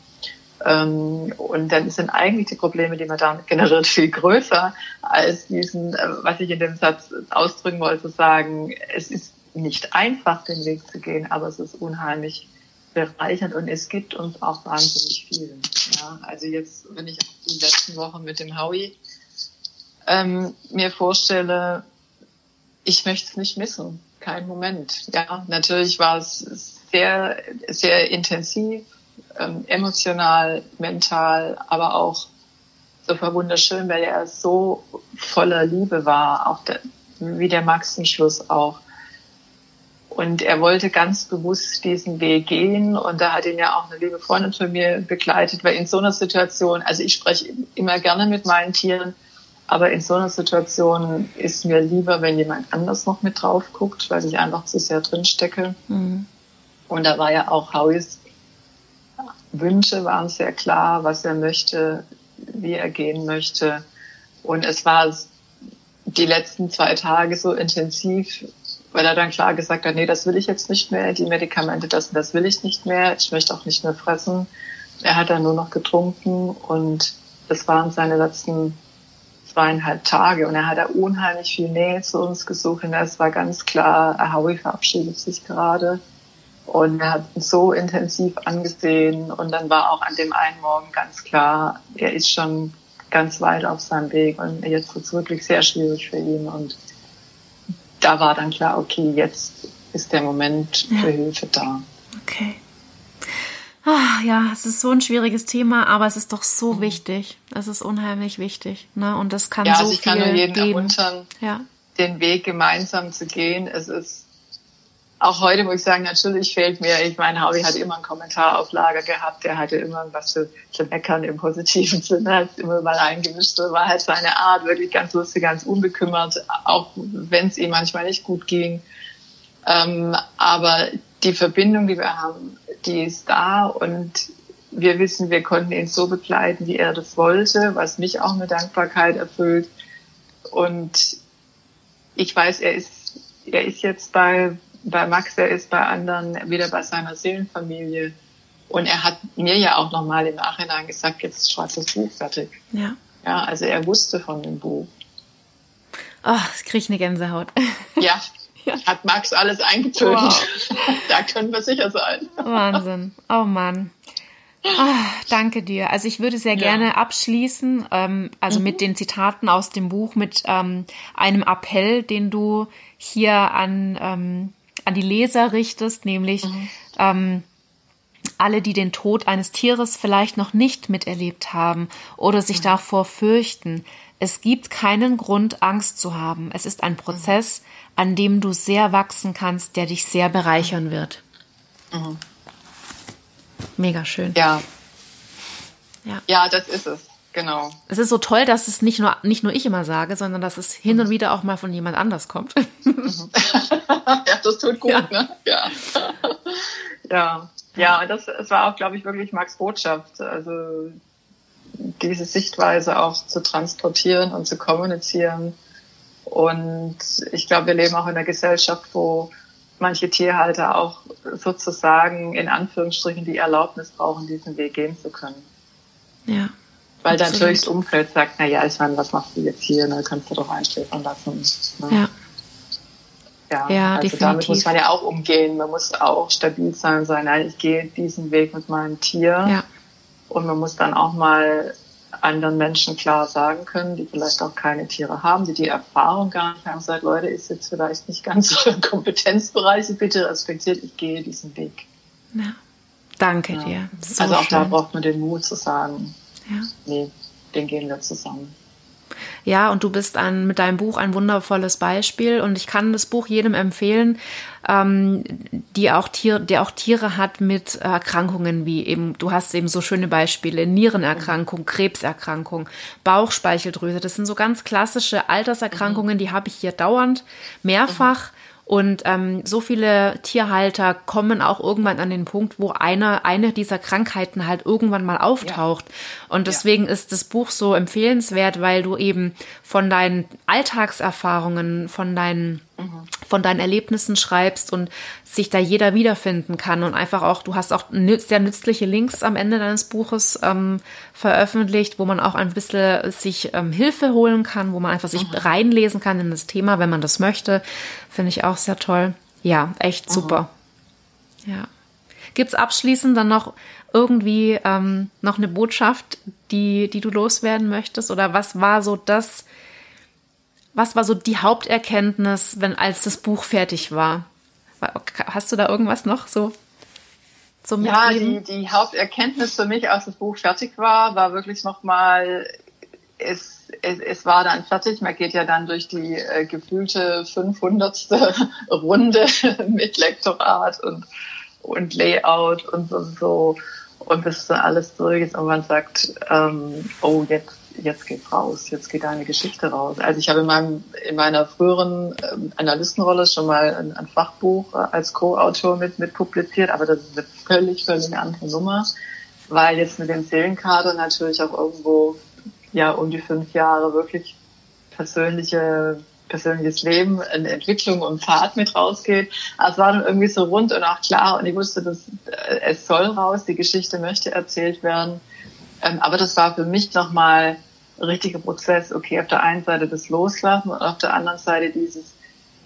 Ähm, und dann sind eigentlich die Probleme, die man damit generiert, viel größer als diesen, äh, was ich in dem Satz ausdrücken wollte, sagen, es ist nicht einfach, den Weg zu gehen, aber es ist unheimlich bereichernd und es gibt uns auch wahnsinnig viel. Ja, also jetzt, wenn ich die letzten Wochen mit dem Howie ähm, mir vorstelle, ich möchte es nicht missen. Kein Moment. Ja, natürlich war es sehr, sehr intensiv, ähm, emotional, mental, aber auch so wunderschön, weil er so voller Liebe war, auch der, wie der Max zum Schluss auch. Und er wollte ganz bewusst diesen Weg gehen. Und da hat ihn ja auch eine liebe Freundin von mir begleitet, weil in so einer Situation, also ich spreche immer gerne mit meinen Tieren, aber in so einer Situation ist mir lieber, wenn jemand anders noch mit drauf guckt, weil ich einfach zu sehr drin stecke. Mhm. Und da war ja auch Howies Wünsche waren sehr klar, was er möchte, wie er gehen möchte. Und es war die letzten zwei Tage so intensiv, weil er dann klar gesagt hat, nee, das will ich jetzt nicht mehr, die Medikamente, das, das will ich nicht mehr, ich möchte auch nicht mehr fressen. Er hat dann nur noch getrunken und das waren seine letzten zweieinhalb Tage und er hat da unheimlich viel Nähe zu uns gesucht und es war ganz klar, Howie verabschiedet sich gerade und er hat uns so intensiv angesehen und dann war auch an dem einen Morgen ganz klar, er ist schon ganz weit auf seinem Weg und jetzt wird es wirklich sehr schwierig für ihn und da war dann klar, okay, jetzt ist der Moment für ja. Hilfe da. Okay. Ach, ja, es ist so ein schwieriges Thema, aber es ist doch so mhm. wichtig. Es ist unheimlich wichtig. Ne? Und das kann ja, so also ich viel kann nur jeden geben. ermuntern, ja. den Weg gemeinsam zu gehen. Es ist auch heute muss ich sagen, natürlich fehlt mir, ich meine, Howie hat immer einen Kommentar auf Lager gehabt, der hatte immer was zu, zu meckern im positiven Sinne, hat immer mal eingemischt, so war halt seine Art, wirklich ganz lustig, ganz unbekümmert, auch wenn es ihm manchmal nicht gut ging. Ähm, aber die Verbindung, die wir haben, die ist da und wir wissen, wir konnten ihn so begleiten, wie er das wollte, was mich auch mit Dankbarkeit erfüllt. Und ich weiß, er ist, er ist jetzt bei bei Max, er ist bei anderen wieder bei seiner Seelenfamilie. Und er hat mir ja auch nochmal im Nachhinein gesagt, jetzt schreibt das Buch fertig. Ja. Ja, also er wusste von dem Buch. Oh, ich kriege eine Gänsehaut. Ja, ja. hat Max alles eingetötet. Wow. da können wir sicher sein. Wahnsinn. Oh Mann. Oh, danke dir. Also ich würde sehr ja. gerne abschließen, ähm, also mhm. mit den Zitaten aus dem Buch, mit ähm, einem Appell, den du hier an ähm, an die Leser richtest, nämlich mhm. ähm, alle, die den Tod eines Tieres vielleicht noch nicht miterlebt haben oder sich mhm. davor fürchten. Es gibt keinen Grund, Angst zu haben. Es ist ein Prozess, an dem du sehr wachsen kannst, der dich sehr bereichern wird. Mhm. Mega schön. Ja. ja. Ja, das ist es. Genau. Es ist so toll, dass es nicht nur, nicht nur ich immer sage, sondern dass es hin und mhm. wieder auch mal von jemand anders kommt. Mhm. ja, das tut gut, ja. ne? Ja. ja. Ja, das, das war auch, glaube ich, wirklich Max Botschaft. Also diese Sichtweise auch zu transportieren und zu kommunizieren. Und ich glaube, wir leben auch in einer Gesellschaft, wo manche Tierhalter auch sozusagen in Anführungsstrichen die Erlaubnis brauchen, diesen Weg gehen zu können. Ja. Weil dann natürlich das Umfeld sagt, na ja, ich meine, was machst du jetzt hier? Ne? Kannst du doch einschläfern lassen. Ne? Ja. Ja, ja also definitiv. damit muss man ja auch umgehen. Man muss auch stabil sein, sein, nein, ich gehe diesen Weg mit meinem Tier. Ja. Und man muss dann auch mal anderen Menschen klar sagen können, die vielleicht auch keine Tiere haben, die die Erfahrung gar nicht haben, sagt, Leute, ist jetzt vielleicht nicht ganz so im Kompetenzbereich, bitte respektiert, ich gehe diesen Weg. Ja. Danke ja. dir. So also auch schön. da braucht man den Mut zu sagen, ja. nee, den gehen wir zusammen. Ja, und du bist ein, mit deinem Buch ein wundervolles Beispiel und ich kann das Buch jedem empfehlen, ähm, die auch Tier, der auch Tiere hat mit Erkrankungen wie eben, du hast eben so schöne Beispiele, Nierenerkrankung, Krebserkrankung, Bauchspeicheldrüse. Das sind so ganz klassische Alterserkrankungen, die habe ich hier dauernd mehrfach. Mhm. Und ähm, so viele Tierhalter kommen auch irgendwann an den Punkt, wo eine, eine dieser Krankheiten halt irgendwann mal auftaucht. Ja. Und deswegen ja. ist das Buch so empfehlenswert, weil du eben von deinen Alltagserfahrungen, von deinen von deinen Erlebnissen schreibst und sich da jeder wiederfinden kann und einfach auch, du hast auch sehr nützliche Links am Ende deines Buches ähm, veröffentlicht, wo man auch ein bisschen sich ähm, Hilfe holen kann, wo man einfach sich mhm. reinlesen kann in das Thema, wenn man das möchte. Finde ich auch sehr toll. Ja, echt super. Ja. Gibt's abschließend dann noch irgendwie ähm, noch eine Botschaft, die, die du loswerden möchtest? Oder was war so das, was war so die Haupterkenntnis, wenn als das Buch fertig war? Hast du da irgendwas noch so zum Ja, die, die Haupterkenntnis für mich, als das Buch fertig war, war wirklich nochmal, es, es, es war dann fertig. Man geht ja dann durch die äh, gefühlte 500. Runde mit Lektorat und, und Layout und so, so und bis dann alles durch ist und man sagt, ähm, oh, jetzt jetzt geht's raus, jetzt geht eine Geschichte raus. Also ich habe in, meinem, in meiner früheren ähm, Analystenrolle schon mal ein, ein Fachbuch äh, als Co-Autor mit, mit publiziert, aber das ist eine völlig, völlig andere Nummer, weil jetzt mit dem Seelenkader natürlich auch irgendwo ja um die fünf Jahre wirklich persönliche persönliches Leben, eine Entwicklung und Pfad mit rausgeht. Aber es war dann irgendwie so rund und auch klar und ich wusste, dass äh, es soll raus, die Geschichte möchte erzählt werden. Ähm, aber das war für mich nochmal richtige Prozess, okay, auf der einen Seite das Loslassen und auf der anderen Seite dieses,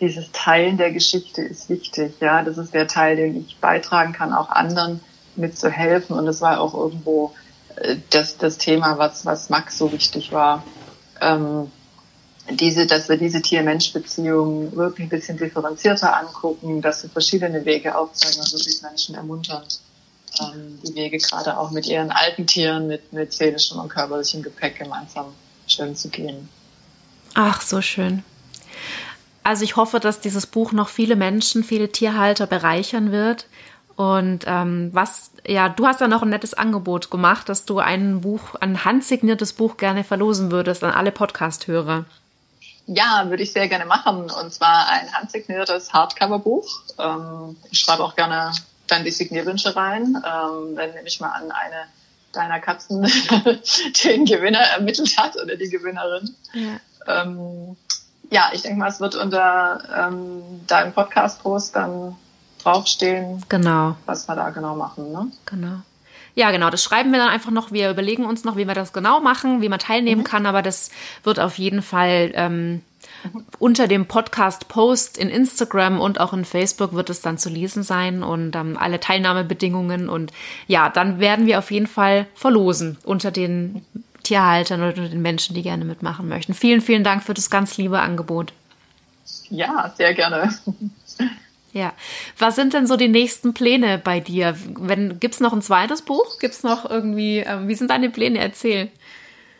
dieses Teilen der Geschichte ist wichtig, ja. Das ist der Teil, den ich beitragen kann, auch anderen mitzuhelfen. Und das war auch irgendwo das, das Thema, was, was Max so wichtig war. Ähm, diese, dass wir diese Tier-Mensch-Beziehung wirklich ein bisschen differenzierter angucken, dass wir verschiedene Wege aufzeigen und wirklich Menschen ermuntern, ähm, die Wege gerade auch mit ihren alten Tieren, mit, mit seelischem und körperlichem Gepäck gemeinsam schön zu gehen. Ach, so schön. Also ich hoffe, dass dieses Buch noch viele Menschen, viele Tierhalter bereichern wird. Und ähm, was, ja, du hast ja noch ein nettes Angebot gemacht, dass du ein Buch, ein handsigniertes Buch gerne verlosen würdest an alle Podcast-Hörer. Ja, würde ich sehr gerne machen. Und zwar ein handsigniertes Hardcover-Buch. Ähm, ich schreibe auch gerne dann die Signierwünsche rein. Ähm, wenn nehme ich mal an, eine deiner Katzen den Gewinner ermittelt hat oder die Gewinnerin. Ja, ähm, ja ich denke mal, es wird unter ähm, deinem Podcast-Post dann draufstehen, genau. was wir da genau machen. Ne? Genau. Ja, genau, das schreiben wir dann einfach noch. Wir überlegen uns noch, wie wir das genau machen, wie man teilnehmen mhm. kann, aber das wird auf jeden Fall ähm, unter dem Podcast-Post in Instagram und auch in Facebook wird es dann zu lesen sein und ähm, alle Teilnahmebedingungen. Und ja, dann werden wir auf jeden Fall verlosen unter den Tierhaltern oder den Menschen, die gerne mitmachen möchten. Vielen, vielen Dank für das ganz liebe Angebot. Ja, sehr gerne. Ja. Was sind denn so die nächsten Pläne bei dir? Wenn, gibt's noch ein zweites Buch? Gibt's noch irgendwie, äh, wie sind deine Pläne? Erzähl.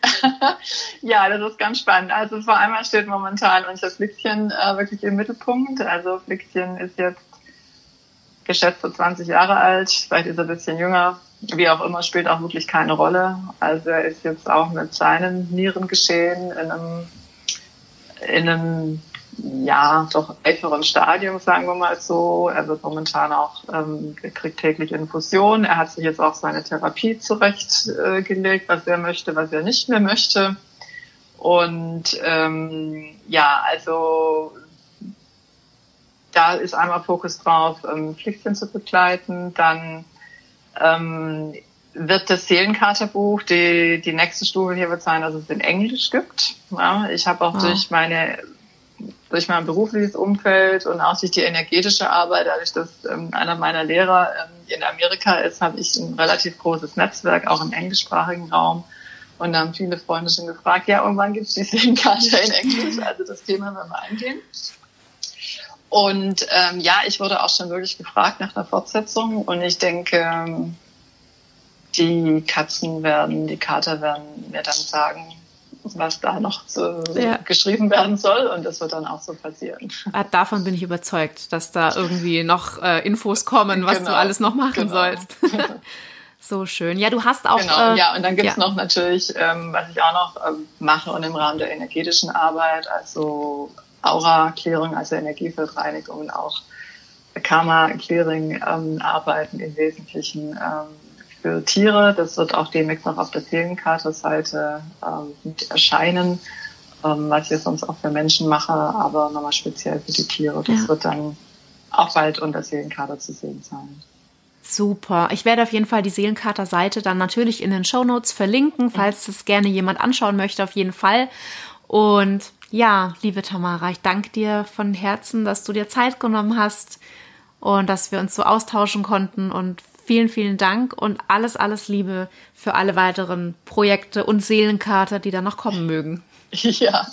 ja, das ist ganz spannend. Also vor allem steht momentan unser Flickchen äh, wirklich im Mittelpunkt. Also Flickchen ist jetzt geschätzt so 20 Jahre alt, vielleicht ist er ein bisschen jünger. Wie auch immer, spielt auch wirklich keine Rolle. Also er ist jetzt auch mit seinen Nierengeschehen in einem, in einem ja, doch älteren Stadium, sagen wir mal so. Er wird momentan auch, ähm, er kriegt täglich Infusion. Er hat sich jetzt auch seine Therapie zurechtgelegt, äh, was er möchte, was er nicht mehr möchte. Und ähm, ja, also da ist einmal Fokus drauf, ähm, Pflichtchen zu begleiten. Dann ähm, wird das Seelenkaterbuch die, die nächste Stufe hier wird sein, dass es in Englisch gibt. Ja, ich habe auch wow. durch meine durch mein berufliches Umfeld und auch durch die energetische Arbeit, dadurch, dass ähm, einer meiner Lehrer ähm, in Amerika ist, habe ich ein relativ großes Netzwerk, auch im englischsprachigen Raum. Und da haben viele Freunde schon gefragt, ja, und wann gibt es die Seelenkarte in Englisch? Also das Thema werden wir eingehen. Und ähm, ja, ich wurde auch schon wirklich gefragt nach einer Fortsetzung und ich denke, ähm, die Katzen werden, die Kater werden mir dann sagen, was da noch zu, ja. geschrieben werden soll und das wird dann auch so passieren. Ah, davon bin ich überzeugt, dass da irgendwie noch äh, Infos kommen, was genau. du alles noch machen genau. sollst. so schön. Ja, du hast auch. Genau, äh, ja, und dann gibt's ja. noch natürlich, ähm, was ich auch noch ähm, mache und im Rahmen der energetischen Arbeit, also Aura-Klärung, also Energiefeldreinigung und auch Karma-Clearing-Arbeiten ähm, im Wesentlichen. Ähm, für Tiere. Das wird auch demnächst noch auf der Seelenkarte-Seite ähm, mit erscheinen, ähm, was ich sonst auch für Menschen mache, aber nochmal speziell für die Tiere. Das ja. wird dann auch bald unter Seelenkarte zu sehen sein. Super. Ich werde auf jeden Fall die Seelenkater-Seite dann natürlich in den Show Notes verlinken, falls das gerne jemand anschauen möchte, auf jeden Fall. Und ja, liebe Tamara, ich danke dir von Herzen, dass du dir Zeit genommen hast und dass wir uns so austauschen konnten und Vielen, vielen Dank und alles, alles Liebe für alle weiteren Projekte und Seelenkater, die da noch kommen mögen. Ja,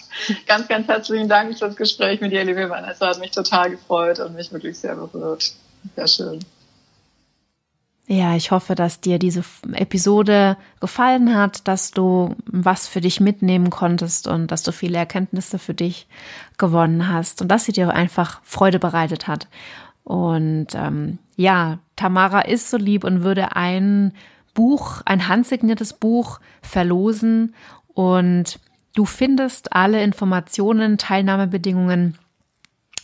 ganz, ganz herzlichen Dank für das Gespräch mit dir, liebe Vanessa. Hat mich total gefreut und mich wirklich sehr berührt. Sehr schön. Ja, ich hoffe, dass dir diese Episode gefallen hat, dass du was für dich mitnehmen konntest und dass du viele Erkenntnisse für dich gewonnen hast und dass sie dir einfach Freude bereitet hat. Und ähm, ja, Tamara ist so lieb und würde ein Buch, ein handsigniertes Buch verlosen. Und du findest alle Informationen, Teilnahmebedingungen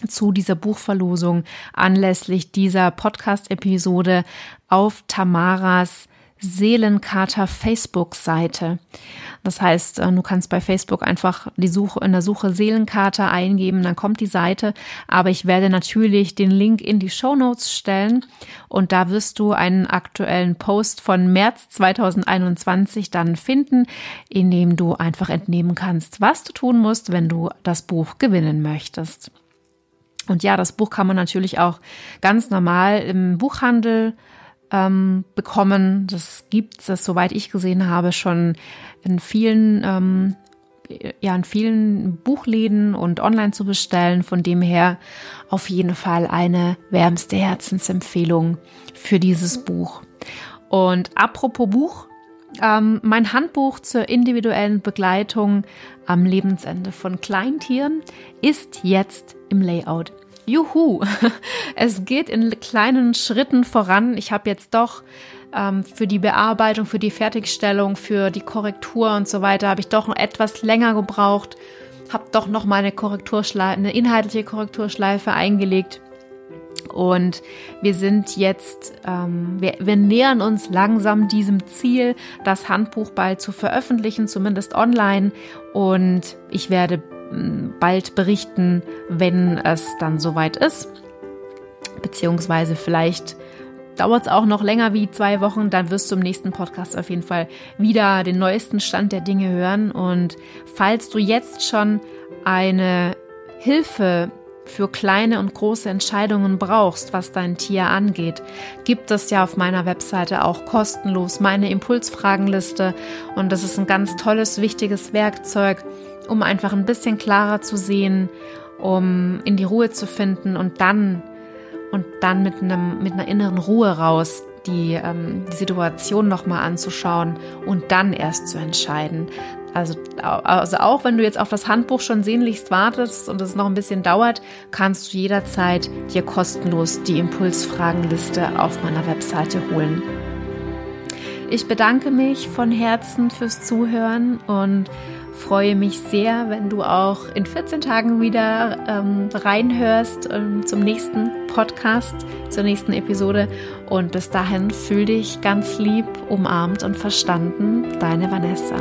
zu dieser Buchverlosung anlässlich dieser Podcast-Episode auf Tamaras Seelenkater Facebook-Seite. Das heißt, äh, du kannst bei Facebook einfach die Suche in der Suche Seelenkater eingeben, dann kommt die Seite. Aber ich werde natürlich den Link in die Show Notes stellen und da wirst du einen aktuellen Post von März 2021 dann finden, in dem du einfach entnehmen kannst, was du tun musst, wenn du das Buch gewinnen möchtest. Und ja, das Buch kann man natürlich auch ganz normal im Buchhandel ähm, bekommen. Das gibt es, soweit ich gesehen habe, schon in vielen, ähm, ja, in vielen Buchläden und online zu bestellen. Von dem her auf jeden Fall eine wärmste Herzensempfehlung für dieses Buch. Und apropos Buch, ähm, mein Handbuch zur individuellen Begleitung am Lebensende von Kleintieren ist jetzt im Layout. Juhu, es geht in kleinen Schritten voran. Ich habe jetzt doch ähm, für die Bearbeitung, für die Fertigstellung, für die Korrektur und so weiter, habe ich doch etwas länger gebraucht, habe doch noch mal eine Korrekturschleife, eine inhaltliche Korrekturschleife eingelegt. Und wir sind jetzt, ähm, wir, wir nähern uns langsam diesem Ziel, das Handbuch bald zu veröffentlichen, zumindest online. Und ich werde bald berichten, wenn es dann soweit ist. Beziehungsweise vielleicht dauert es auch noch länger wie zwei Wochen, dann wirst du im nächsten Podcast auf jeden Fall wieder den neuesten Stand der Dinge hören. Und falls du jetzt schon eine Hilfe für kleine und große Entscheidungen brauchst, was dein Tier angeht, gibt es ja auf meiner Webseite auch kostenlos meine Impulsfragenliste. Und das ist ein ganz tolles, wichtiges Werkzeug, um einfach ein bisschen klarer zu sehen, um in die Ruhe zu finden und dann und dann mit einem mit einer inneren Ruhe raus die, ähm, die Situation nochmal anzuschauen und dann erst zu entscheiden. Also, also auch wenn du jetzt auf das Handbuch schon sehnlichst wartest und es noch ein bisschen dauert, kannst du jederzeit dir kostenlos die Impulsfragenliste auf meiner Webseite holen. Ich bedanke mich von Herzen fürs Zuhören und freue mich sehr, wenn du auch in 14 Tagen wieder ähm, reinhörst ähm, zum nächsten Podcast, zur nächsten Episode. Und bis dahin fühl dich ganz lieb, umarmt und verstanden. Deine Vanessa.